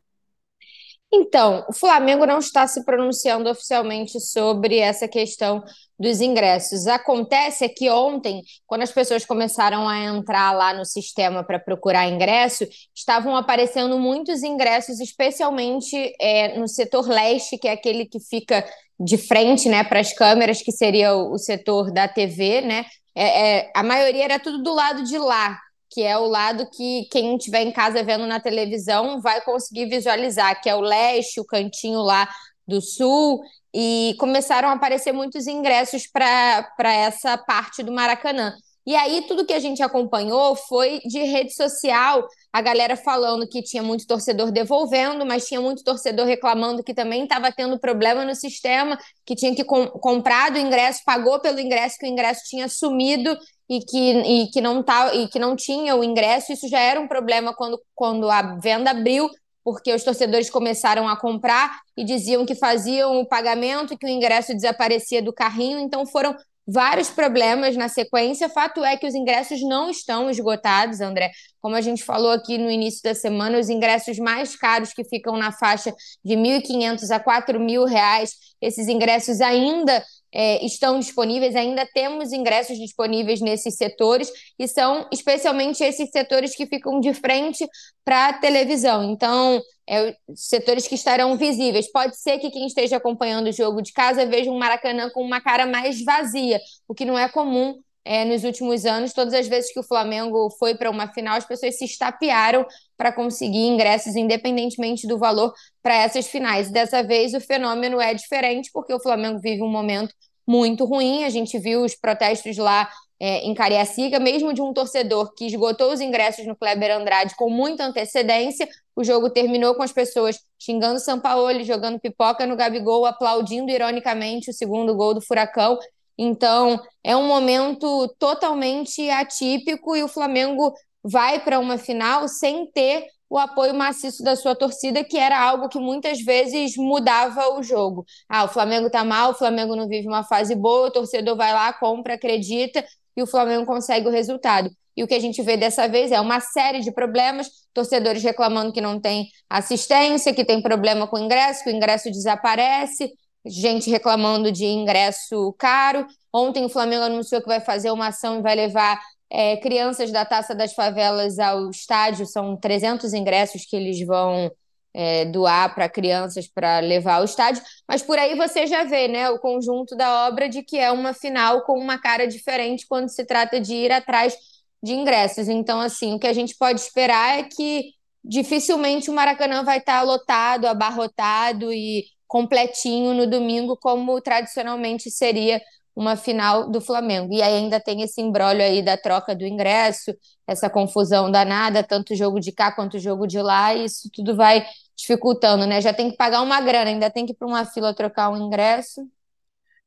Então, o Flamengo não está se pronunciando oficialmente sobre essa questão dos ingressos. Acontece é que ontem, quando as pessoas começaram a entrar lá no sistema para procurar ingresso, estavam aparecendo muitos ingressos, especialmente é, no setor leste, que é aquele que fica de frente né, para as câmeras, que seria o, o setor da TV, né? É, é, a maioria era tudo do lado de lá, que é o lado que quem estiver em casa vendo na televisão vai conseguir visualizar, que é o leste, o cantinho lá do sul, e começaram a aparecer muitos ingressos para essa parte do Maracanã. E aí, tudo que a gente acompanhou foi de rede social, a galera falando que tinha muito torcedor devolvendo, mas tinha muito torcedor reclamando que também estava tendo problema no sistema, que tinha que com comprar o ingresso, pagou pelo ingresso, que o ingresso tinha sumido e que, e que, não, tá, e que não tinha o ingresso. Isso já era um problema quando, quando a venda abriu, porque os torcedores começaram a comprar e diziam que faziam o pagamento e que o ingresso desaparecia do carrinho. Então foram vários problemas na sequência. Fato é que os ingressos não estão esgotados, André. Como a gente falou aqui no início da semana, os ingressos mais caros que ficam na faixa de R$ 1.500 a R$ 4.000, esses ingressos ainda é, estão disponíveis, ainda temos ingressos disponíveis nesses setores, e são especialmente esses setores que ficam de frente para a televisão. Então, é, setores que estarão visíveis. Pode ser que quem esteja acompanhando o jogo de casa veja um Maracanã com uma cara mais vazia, o que não é comum é, nos últimos anos, todas as vezes que o Flamengo foi para uma final, as pessoas se estapearam para conseguir ingressos, independentemente do valor, para essas finais. Dessa vez o fenômeno é diferente, porque o Flamengo vive um momento muito ruim. A gente viu os protestos lá é, em Cariacica, mesmo de um torcedor que esgotou os ingressos no Kleber Andrade com muita antecedência. O jogo terminou com as pessoas xingando São Paulo, jogando pipoca no Gabigol, aplaudindo ironicamente o segundo gol do Furacão. Então, é um momento totalmente atípico e o Flamengo vai para uma final sem ter o apoio maciço da sua torcida, que era algo que muitas vezes mudava o jogo. Ah, o Flamengo tá mal, o Flamengo não vive uma fase boa, o torcedor vai lá, compra, acredita e o Flamengo consegue o resultado. E o que a gente vê dessa vez é uma série de problemas, torcedores reclamando que não tem assistência, que tem problema com o ingresso, que o ingresso desaparece, gente reclamando de ingresso caro. Ontem o Flamengo anunciou que vai fazer uma ação e vai levar é, crianças da Taça das Favelas ao estádio. São 300 ingressos que eles vão é, doar para crianças para levar ao estádio. Mas por aí você já vê né, o conjunto da obra de que é uma final com uma cara diferente quando se trata de ir atrás de ingressos. Então, assim, o que a gente pode esperar é que dificilmente o Maracanã vai estar lotado, abarrotado e completinho no domingo, como tradicionalmente seria uma final do Flamengo. E aí ainda tem esse embrólio aí da troca do ingresso, essa confusão danada, tanto o jogo de cá quanto o jogo de lá, e isso tudo vai dificultando, né? Já tem que pagar uma grana, ainda tem que ir para uma fila trocar um ingresso.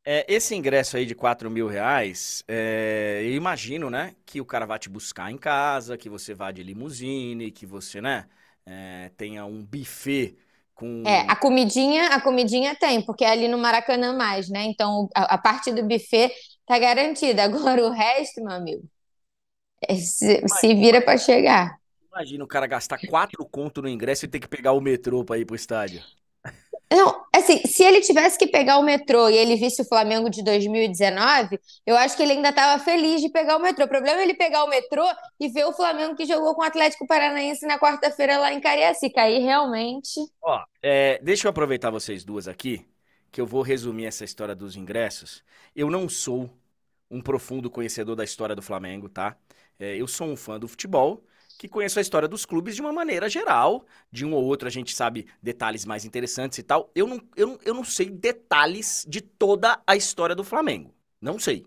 É, esse ingresso aí de 4 mil reais, é, eu imagino, né, que o cara vai te buscar em casa, que você vá de limusine, que você, né, é, tenha um buffet com... É, a comidinha, a comidinha tem, porque é ali no Maracanã mais, né? Então a, a parte do buffet tá garantida. Agora o resto, meu amigo, é, se, se vira para chegar. Imagina o cara gastar quatro conto no ingresso e ter que pegar o metrô para ir pro estádio. Não, assim, se ele tivesse que pegar o metrô e ele visse o Flamengo de 2019, eu acho que ele ainda estava feliz de pegar o metrô. O problema é ele pegar o metrô e ver o Flamengo que jogou com o Atlético Paranaense na quarta-feira lá em Cariacica. Aí realmente. Ó, é, deixa eu aproveitar vocês duas aqui, que eu vou resumir essa história dos ingressos. Eu não sou um profundo conhecedor da história do Flamengo, tá? É, eu sou um fã do futebol que conheço a história dos clubes de uma maneira geral. De um ou outro a gente sabe detalhes mais interessantes e tal. Eu não, eu, eu não sei detalhes de toda a história do Flamengo. Não sei.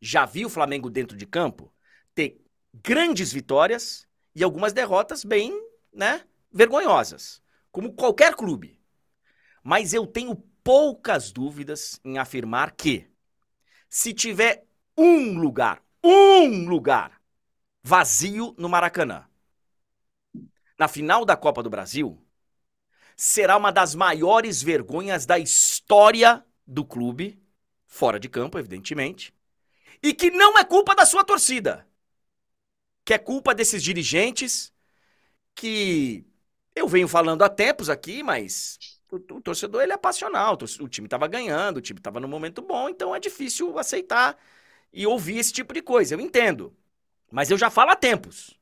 Já vi o Flamengo dentro de campo ter grandes vitórias e algumas derrotas bem, né, vergonhosas, como qualquer clube. Mas eu tenho poucas dúvidas em afirmar que se tiver um lugar, um lugar vazio no Maracanã. Na final da Copa do Brasil, será uma das maiores vergonhas da história do clube, fora de campo, evidentemente, e que não é culpa da sua torcida, que é culpa desses dirigentes que eu venho falando há tempos aqui, mas o, o torcedor ele é passional, o time estava ganhando, o time estava no momento bom, então é difícil aceitar e ouvir esse tipo de coisa. Eu entendo. Mas eu já falo há tempos.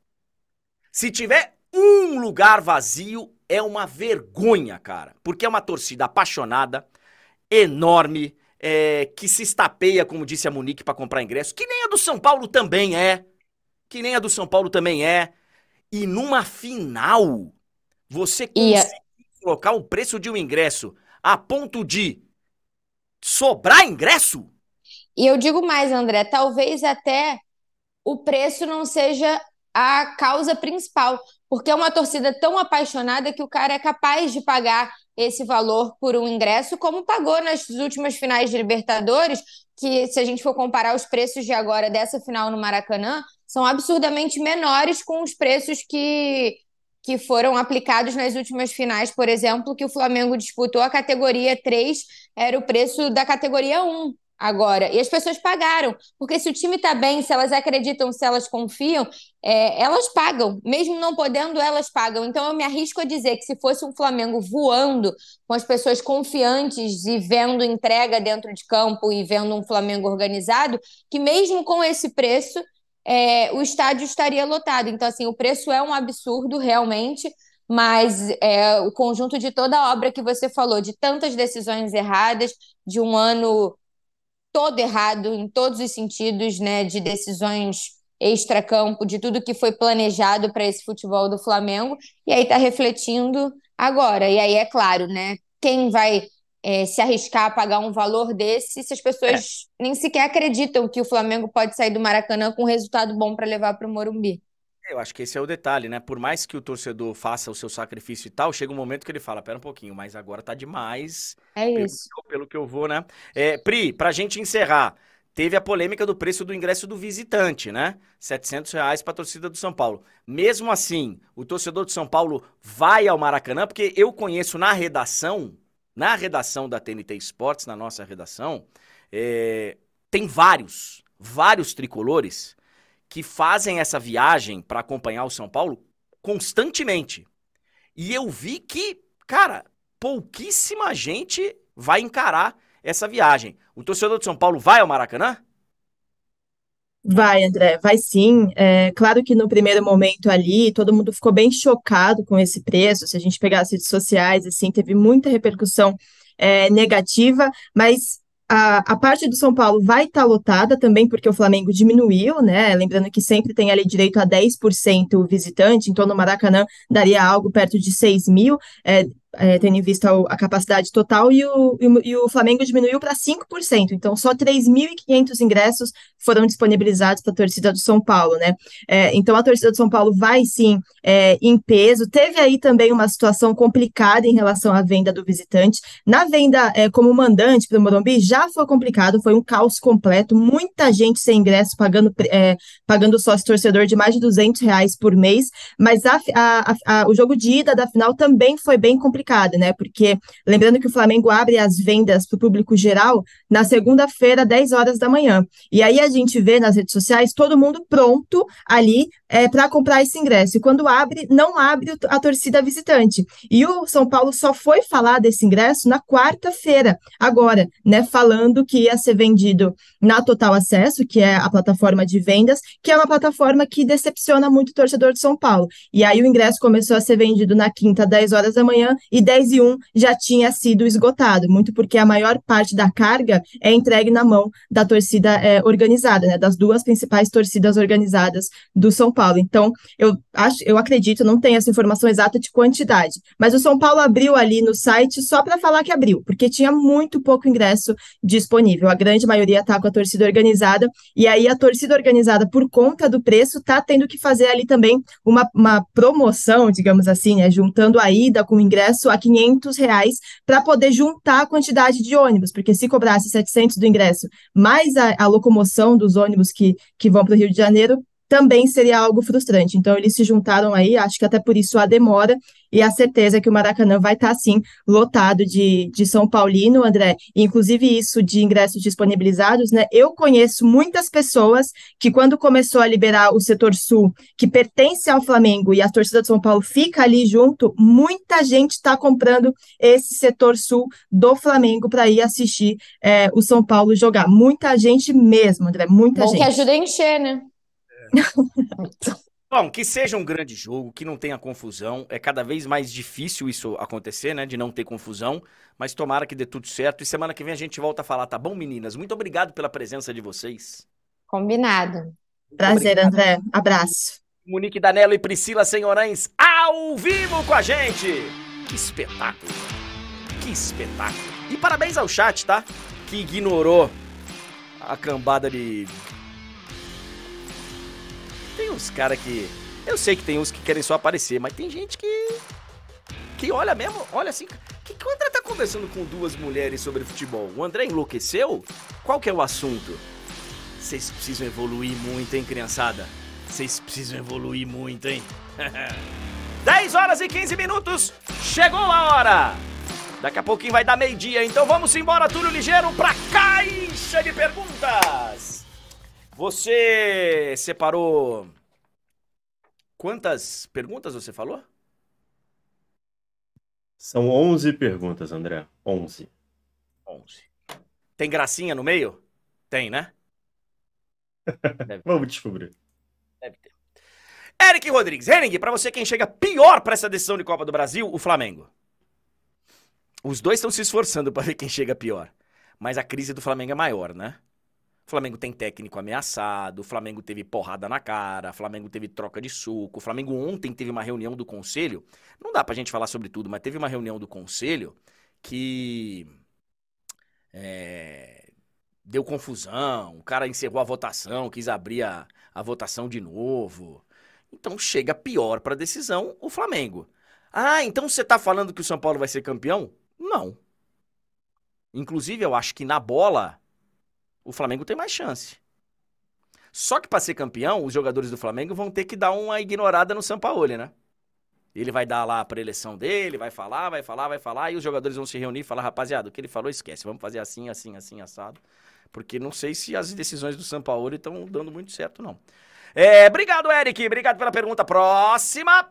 Se tiver um lugar vazio, é uma vergonha, cara. Porque é uma torcida apaixonada, enorme, é, que se estapeia, como disse a Monique, para comprar ingresso. Que nem a do São Paulo também é. Que nem a do São Paulo também é. E numa final, você consegue colocar o preço de um ingresso a ponto de sobrar ingresso? E eu digo mais, André, talvez até o preço não seja a causa principal, porque é uma torcida tão apaixonada que o cara é capaz de pagar esse valor por um ingresso, como pagou nas últimas finais de Libertadores, que se a gente for comparar os preços de agora dessa final no Maracanã, são absurdamente menores com os preços que, que foram aplicados nas últimas finais, por exemplo, que o Flamengo disputou a categoria 3, era o preço da categoria 1 agora. E as pessoas pagaram, porque se o time está bem, se elas acreditam, se elas confiam, é, elas pagam. Mesmo não podendo, elas pagam. Então eu me arrisco a dizer que se fosse um Flamengo voando, com as pessoas confiantes e vendo entrega dentro de campo e vendo um Flamengo organizado, que mesmo com esse preço, é, o estádio estaria lotado. Então, assim, o preço é um absurdo, realmente mas é, o conjunto de toda a obra que você falou, de tantas decisões erradas, de um ano todo errado em todos os sentidos, né, de decisões extra-campo, de tudo que foi planejado para esse futebol do Flamengo, e aí está refletindo agora. E aí é claro, né, quem vai é, se arriscar a pagar um valor desse se as pessoas é. nem sequer acreditam que o Flamengo pode sair do Maracanã com um resultado bom para levar para o Morumbi. Eu acho que esse é o detalhe, né? Por mais que o torcedor faça o seu sacrifício e tal, chega um momento que ele fala: pera um pouquinho, mas agora tá demais. É isso. Pelo, pelo que eu vou, né? É, Pri, pra gente encerrar, teve a polêmica do preço do ingresso do visitante, né? 700 reais pra torcida do São Paulo. Mesmo assim, o torcedor do São Paulo vai ao Maracanã, porque eu conheço na redação, na redação da TNT Esportes, na nossa redação, é, tem vários, vários tricolores que fazem essa viagem para acompanhar o São Paulo constantemente. E eu vi que, cara, pouquíssima gente vai encarar essa viagem. O torcedor de São Paulo vai ao Maracanã? Vai, André, vai sim. É, claro que no primeiro momento ali, todo mundo ficou bem chocado com esse preço. Se a gente pegar as redes sociais, assim, teve muita repercussão é, negativa, mas a, a parte do São Paulo vai estar tá lotada também, porque o Flamengo diminuiu, né? Lembrando que sempre tem ali direito a 10% visitante, então no Maracanã daria algo perto de 6 mil. É, é, tendo em vista a capacidade total, e o, e o Flamengo diminuiu para 5%. Então, só 3.500 ingressos foram disponibilizados para a torcida do São Paulo, né? É, então, a torcida do São Paulo vai sim é, em peso. Teve aí também uma situação complicada em relação à venda do visitante. Na venda é, como mandante para o Morumbi, já foi complicado, foi um caos completo, muita gente sem ingresso, pagando, é, pagando sócio torcedor de mais de 200 reais por mês, mas a, a, a, o jogo de ida da final também foi bem complicado complicada, né? Porque lembrando que o Flamengo abre as vendas para o público geral na segunda-feira, 10 horas da manhã. E aí a gente vê nas redes sociais todo mundo pronto ali é, para comprar esse ingresso. E quando abre, não abre a torcida visitante. E o São Paulo só foi falar desse ingresso na quarta-feira, agora, né? Falando que ia ser vendido na Total Acesso, que é a plataforma de vendas, que é uma plataforma que decepciona muito o torcedor de São Paulo. E aí o ingresso começou a ser vendido na quinta, 10 horas da manhã, e 10 e 1 já tinha sido esgotado, muito porque a maior parte da carga é entregue na mão da torcida é, organizada, né? Das duas principais torcidas organizadas do São Paulo. Paulo. Então, eu acho, eu acredito, não tenho essa informação exata de quantidade, mas o São Paulo abriu ali no site só para falar que abriu, porque tinha muito pouco ingresso disponível. A grande maioria está com a torcida organizada, e aí a torcida organizada, por conta do preço, está tendo que fazer ali também uma, uma promoção, digamos assim, né, juntando a ida com o ingresso a 500 reais para poder juntar a quantidade de ônibus, porque se cobrasse 700 do ingresso, mais a, a locomoção dos ônibus que, que vão para o Rio de Janeiro, também seria algo frustrante. Então, eles se juntaram aí, acho que até por isso a demora e a certeza que o Maracanã vai estar, sim, lotado de, de São Paulino, André. Inclusive, isso de ingressos disponibilizados, né? Eu conheço muitas pessoas que, quando começou a liberar o setor sul, que pertence ao Flamengo e a torcida de São Paulo fica ali junto, muita gente está comprando esse setor sul do Flamengo para ir assistir é, o São Paulo jogar. Muita gente mesmo, André, muita Bom gente. que ajuda a encher, né? Bom, que seja um grande jogo, que não tenha confusão. É cada vez mais difícil isso acontecer, né? De não ter confusão. Mas tomara que dê tudo certo. E semana que vem a gente volta a falar, tá bom, meninas? Muito obrigado pela presença de vocês. Combinado. Prazer, André. Abraço. Monique Danello e Priscila Senhorães ao vivo com a gente. Que espetáculo. Que espetáculo. E parabéns ao chat, tá? Que ignorou a cambada de tem uns cara que. Eu sei que tem uns que querem só aparecer, mas tem gente que. Que olha mesmo, olha assim. Que, que o André tá conversando com duas mulheres sobre futebol? O André enlouqueceu? Qual que é o assunto? Vocês precisam evoluir muito, hein, criançada? Vocês precisam evoluir muito, hein? 10 horas e 15 minutos, chegou a hora! Daqui a pouquinho vai dar meio-dia, então vamos embora, Túlio Ligeiro, pra caixa de perguntas! Você separou. Quantas perguntas você falou? São 11 perguntas, André. 11. 11. Tem gracinha no meio? Tem, né? Vamos descobrir. Deve ter. Eric Rodrigues. Henning, pra você quem chega pior pra essa decisão de Copa do Brasil, o Flamengo. Os dois estão se esforçando pra ver quem chega pior. Mas a crise do Flamengo é maior, né? Flamengo tem técnico ameaçado, Flamengo teve porrada na cara, Flamengo teve troca de suco, Flamengo ontem teve uma reunião do conselho. Não dá pra gente falar sobre tudo, mas teve uma reunião do conselho que. É, deu confusão, o cara encerrou a votação, quis abrir a, a votação de novo. Então chega pior pra decisão o Flamengo. Ah, então você tá falando que o São Paulo vai ser campeão? Não. Inclusive, eu acho que na bola o Flamengo tem mais chance. Só que para ser campeão, os jogadores do Flamengo vão ter que dar uma ignorada no Sampaoli, né? Ele vai dar lá a preleção dele, vai falar, vai falar, vai falar, e os jogadores vão se reunir e falar, rapaziada, o que ele falou, esquece, vamos fazer assim, assim, assim, assado. Porque não sei se as decisões do Sampaoli estão dando muito certo, não. É, obrigado, Eric, obrigado pela pergunta. Próxima.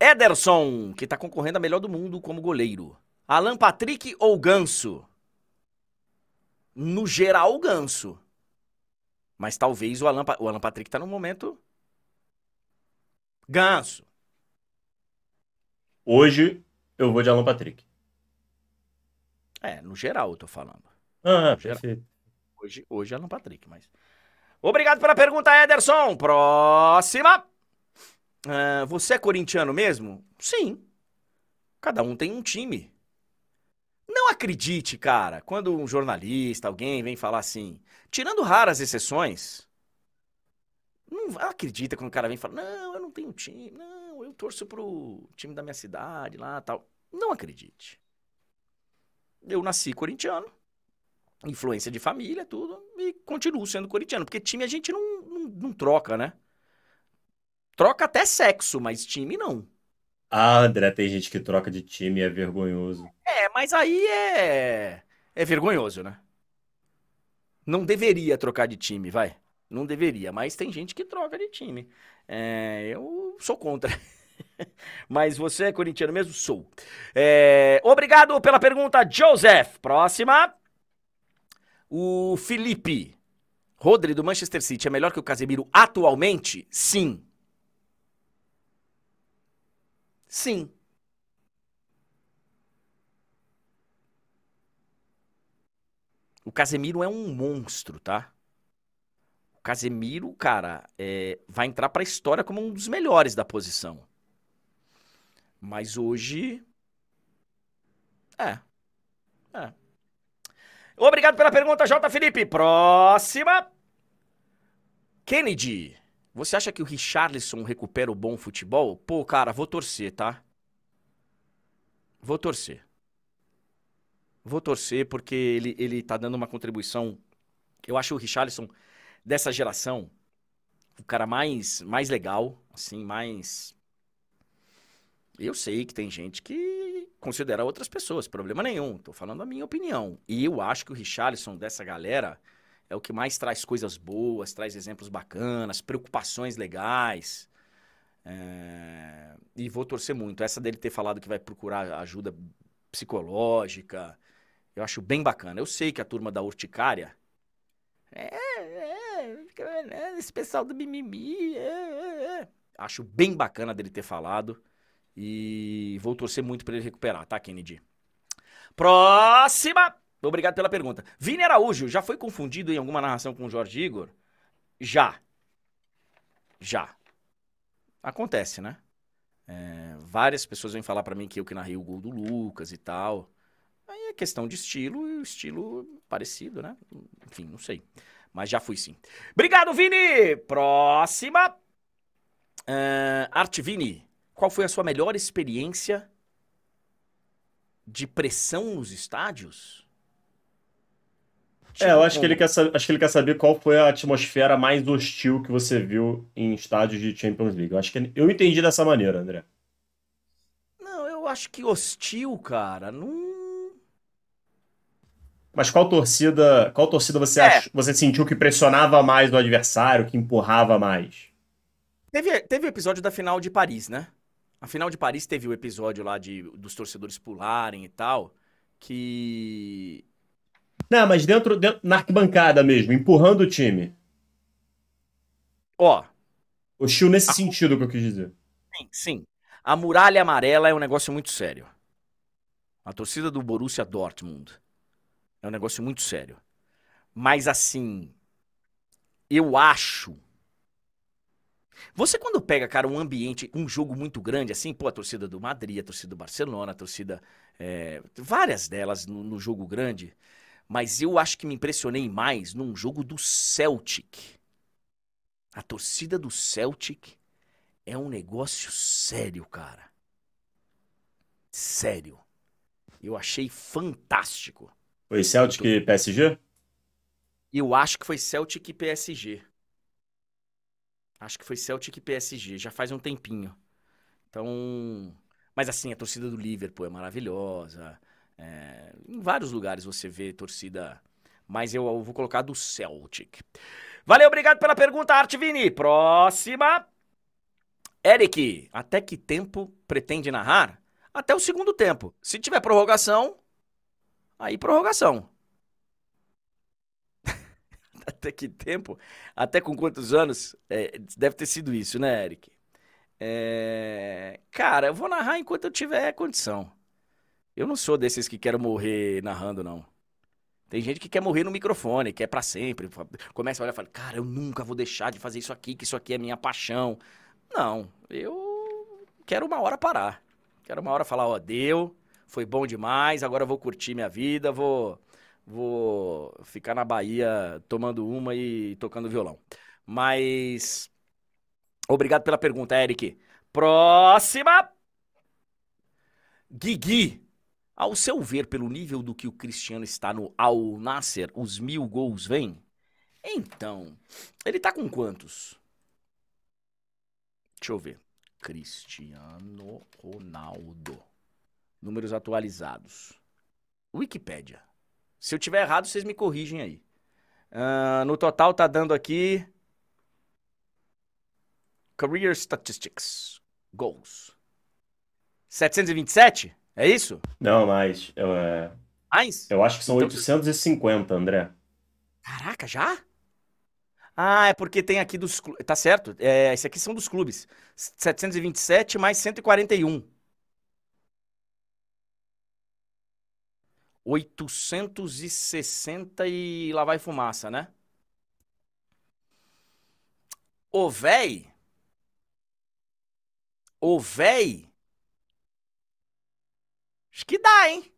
Ederson, que tá concorrendo a melhor do mundo como goleiro. Alan Patrick ou Ganso? No geral, o Ganso. Mas talvez o Alan, o Alan Patrick tá no momento. Ganso. Hoje eu vou de Alan Patrick. É, no geral eu tô falando. Ah, perfeito. Hoje, hoje é Alan Patrick, mas. Obrigado pela pergunta, Ederson. Próxima. Ah, você é corintiano mesmo? Sim. Cada um tem um time. Não acredite, cara, quando um jornalista, alguém vem falar assim, tirando raras exceções, não acredita quando o cara vem falar, não, eu não tenho time, não, eu torço pro time da minha cidade lá tal. Não acredite. Eu nasci corintiano, influência de família, tudo, e continuo sendo corintiano, porque time a gente não, não, não troca, né? Troca até sexo, mas time não. Ah, André, tem gente que troca de time e é vergonhoso. É, mas aí é. É vergonhoso, né? Não deveria trocar de time, vai. Não deveria, mas tem gente que troca de time. É, eu sou contra. mas você é corintiano mesmo? Sou. É, obrigado pela pergunta, Joseph. Próxima. O Felipe. Rodri do Manchester City é melhor que o Casemiro atualmente? Sim. Sim. O Casemiro é um monstro, tá? O Casemiro, cara, é, vai entrar pra história como um dos melhores da posição. Mas hoje. É. É. Obrigado pela pergunta, J. Felipe. Próxima. Kennedy. Você acha que o Richarlison recupera o bom futebol? Pô, cara, vou torcer, tá? Vou torcer. Vou torcer porque ele, ele tá dando uma contribuição. Eu acho o Richarlison, dessa geração, o cara mais, mais legal, assim, mais. Eu sei que tem gente que considera outras pessoas, problema nenhum. Tô falando a minha opinião. E eu acho que o Richarlison dessa galera é o que mais traz coisas boas, traz exemplos bacanas, preocupações legais. É, E vou torcer muito. Essa dele ter falado que vai procurar ajuda psicológica, eu acho bem bacana. Eu sei que a turma da urticária. É, é, é, esse pessoal do mimimi. É, é, é. Acho bem bacana dele ter falado. E vou torcer muito pra ele recuperar, tá, Kennedy? Próxima! Obrigado pela pergunta. Vini Araújo, já foi confundido em alguma narração com o Jorge Igor? Já. Já. Acontece, né? É, várias pessoas vêm falar pra mim que eu que narrei o gol do Lucas e tal. É questão de estilo e estilo parecido, né? Enfim, não sei. Mas já fui sim. Obrigado, Vini! Próxima. Uh, Arte Vini, qual foi a sua melhor experiência de pressão nos estádios? Tipo, é, eu acho, como... que ele quer acho que ele quer saber qual foi a atmosfera mais hostil que você viu em estádios de Champions League. Eu acho que eu entendi dessa maneira, André. Não, eu acho que hostil, cara, não. Mas qual torcida, qual torcida você é. ach... você sentiu que pressionava mais o adversário, que empurrava mais? Teve, teve o episódio da final de Paris, né? A final de Paris teve o episódio lá de, dos torcedores pularem e tal, que não, mas dentro, dentro na arquibancada mesmo, empurrando o time. Ó. Hostil nesse a... sentido que eu quis dizer. Sim, sim. A muralha amarela é um negócio muito sério. A torcida do Borussia Dortmund é um negócio muito sério. Mas assim, eu acho. Você quando pega, cara, um ambiente, um jogo muito grande, assim, pô, a torcida do Madrid, a torcida do Barcelona, a torcida. É, várias delas no, no jogo grande. Mas eu acho que me impressionei mais num jogo do Celtic. A torcida do Celtic é um negócio sério, cara. Sério. Eu achei fantástico. Foi Celtic e PSG? Eu acho que foi Celtic e PSG. Acho que foi Celtic e PSG. Já faz um tempinho. Então. Mas assim, a torcida do Liverpool é maravilhosa. É, em vários lugares você vê torcida, mas eu, vou colocar do Celtic. Valeu, obrigado pela pergunta, Arte Vini. Próxima. Eric, até que tempo pretende narrar? Até o segundo tempo. Se tiver prorrogação, aí prorrogação. até que tempo? Até com quantos anos? É, deve ter sido isso, né, Eric? É... Cara, eu vou narrar enquanto eu tiver condição. Eu não sou desses que quero morrer narrando, não. Tem gente que quer morrer no microfone, quer para sempre. Começa a olhar e fala, cara, eu nunca vou deixar de fazer isso aqui, que isso aqui é minha paixão. Não, eu quero uma hora parar. Quero uma hora falar, ó, deu, foi bom demais, agora vou curtir minha vida, vou, vou ficar na Bahia tomando uma e tocando violão. Mas, obrigado pela pergunta, Eric. Próxima! Guigui. Ao seu ver, pelo nível do que o Cristiano está no Al Nasser, os mil gols vêm? Então, ele tá com quantos? Deixa eu ver. Cristiano Ronaldo. Números atualizados. Wikipédia. Se eu tiver errado, vocês me corrigem aí. Uh, no total tá dando aqui. Career Statistics. Goals. 727? É isso? Não, mais. Eu, é... Mais? eu acho que são Então, 850, André. Caraca, já? Ah, é porque tem aqui dos. Tá certo. É, esse aqui são dos clubes. 727 mais 141. 860 e lá vai fumaça, né? O véi. O véi Acho que dá, hein?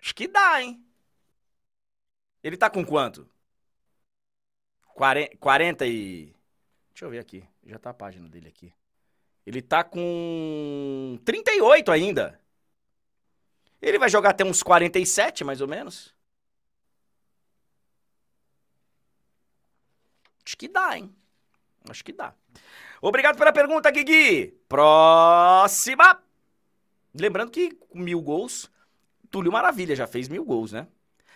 Acho que dá, hein? Ele tá com quanto? 40, 40 e. Deixa eu ver aqui. Já tá a página dele aqui. Ele tá com 38 ainda. Ele vai jogar até uns 47, mais ou menos. Acho que dá, hein? Acho que dá. Obrigado pela pergunta, Guigui. Próxima. Lembrando que com mil gols, Túlio Maravilha já fez mil gols, né?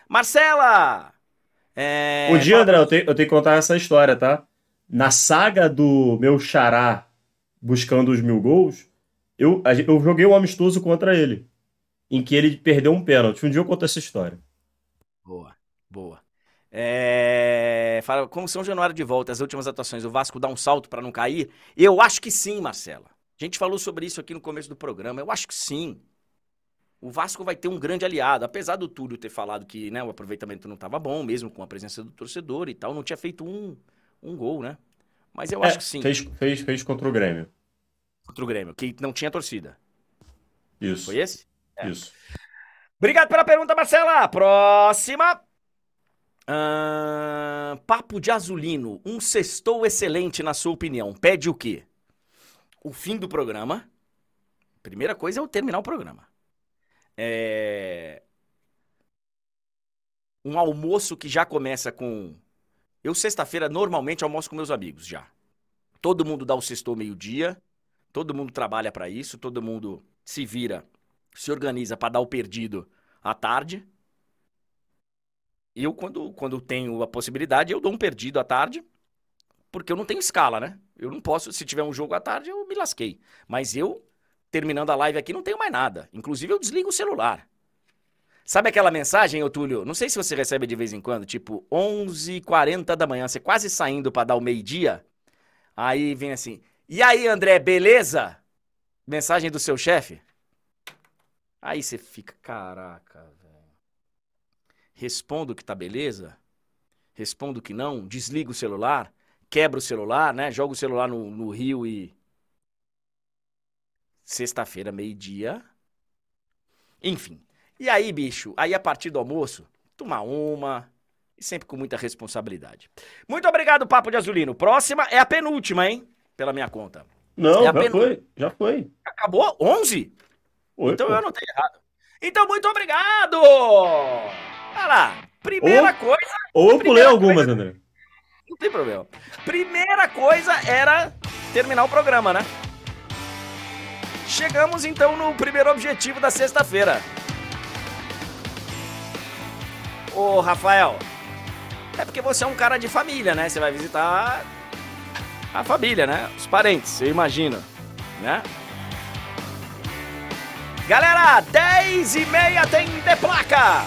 Marcela! É... Um dia, André, eu tenho, eu tenho que contar essa história, tá? Na saga do meu xará buscando os mil gols, eu, eu joguei um amistoso contra ele, em que ele perdeu um pênalti. Um dia eu conto essa história. Boa, boa. É... Fala, como São Januário de volta, as últimas atuações, o Vasco dá um salto para não cair? Eu acho que sim, Marcela. A gente falou sobre isso aqui no começo do programa. Eu acho que sim. O Vasco vai ter um grande aliado. Apesar do Túlio ter falado que né, o aproveitamento não estava bom, mesmo com a presença do torcedor e tal, não tinha feito um, um gol, né? Mas eu é, acho que sim. Fez, fez, fez contra o Grêmio. Contra o Grêmio, que não tinha torcida. Isso. Foi esse? É. Isso. Obrigado pela pergunta, Marcela. Próxima. Papo de azulino. Um sextou excelente, na sua opinião. Pede o quê? O fim do programa. Primeira coisa é eu terminar o programa. É... Um almoço que já começa com. Eu, sexta-feira, normalmente almoço com meus amigos já. Todo mundo dá o sextou meio-dia. Todo mundo trabalha para isso. Todo mundo se vira, se organiza para dar o perdido à tarde. Eu, quando, quando tenho a possibilidade, eu dou um perdido à tarde, porque eu não tenho escala, né? Eu não posso, se tiver um jogo à tarde, eu me lasquei. Mas eu, terminando a live aqui, não tenho mais nada. Inclusive, eu desligo o celular. Sabe aquela mensagem, ô Túlio? Não sei se você recebe de vez em quando, tipo 11h40 da manhã, você quase saindo para dar o meio-dia. Aí vem assim: E aí, André, beleza? Mensagem do seu chefe? Aí você fica, caraca, respondo que tá beleza, respondo que não, desligo o celular, quebro o celular, né? Jogo o celular no, no rio e. Sexta-feira, meio-dia. Enfim. E aí, bicho, aí a partir do almoço, tomar uma. E sempre com muita responsabilidade. Muito obrigado, Papo de Azulino. Próxima é a penúltima, hein? Pela minha conta. Não, É já foi, já foi. Acabou? 11? Foi, Então pô. eu anotei errado. Então, muito obrigado! Olha lá. Primeira Ô. coisa. Ou eu pulei algumas, André. Não tem problema. Primeira coisa era terminar o programa, né? Chegamos então no primeiro objetivo da sexta-feira. Ô, Rafael, é porque você é um cara de família, né? Você vai visitar a família, né? Os parentes, eu imagino, né? Galera, 10 e meia tem de placa.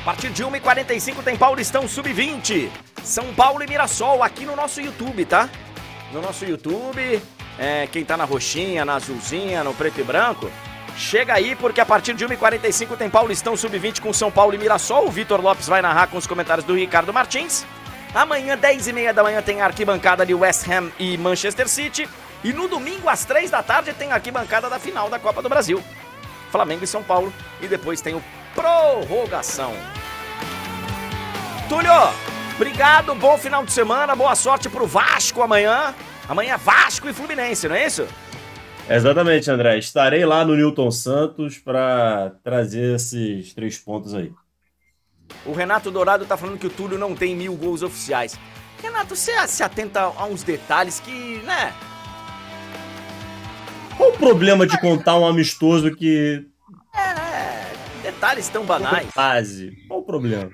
A partir de 1h45 tem Paulistão Sub-20. São Paulo e Mirassol aqui no nosso YouTube, tá? No nosso YouTube. É, quem tá na roxinha, na azulzinha, no preto e branco. Chega aí, porque a partir de 1h45 tem Paulistão Sub-20 com São Paulo e Mirassol. O Vitor Lopes vai narrar com os comentários do Ricardo Martins. Amanhã, 10h30 da manhã, tem a arquibancada de West Ham e Manchester City. E no domingo, às 3 da tarde, tem a arquibancada da final da Copa do Brasil. Flamengo e São Paulo. E depois tem o prorrogação. Túlio, obrigado, bom final de semana, boa sorte pro Vasco amanhã. Amanhã é Vasco e Fluminense, não é isso? Exatamente, André. Estarei lá no Newton Santos para trazer esses três pontos aí. O Renato Dourado tá falando que o Túlio não tem mil gols oficiais. Renato, você se atenta a uns detalhes que, né? Qual o problema de contar um amistoso que. É, detalhes tão banais. Base. Qual o problema?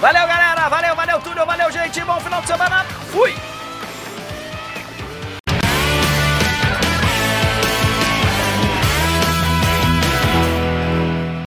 Valeu, galera. Valeu, valeu, Túlio. Valeu, gente. Bom final de semana. Fui.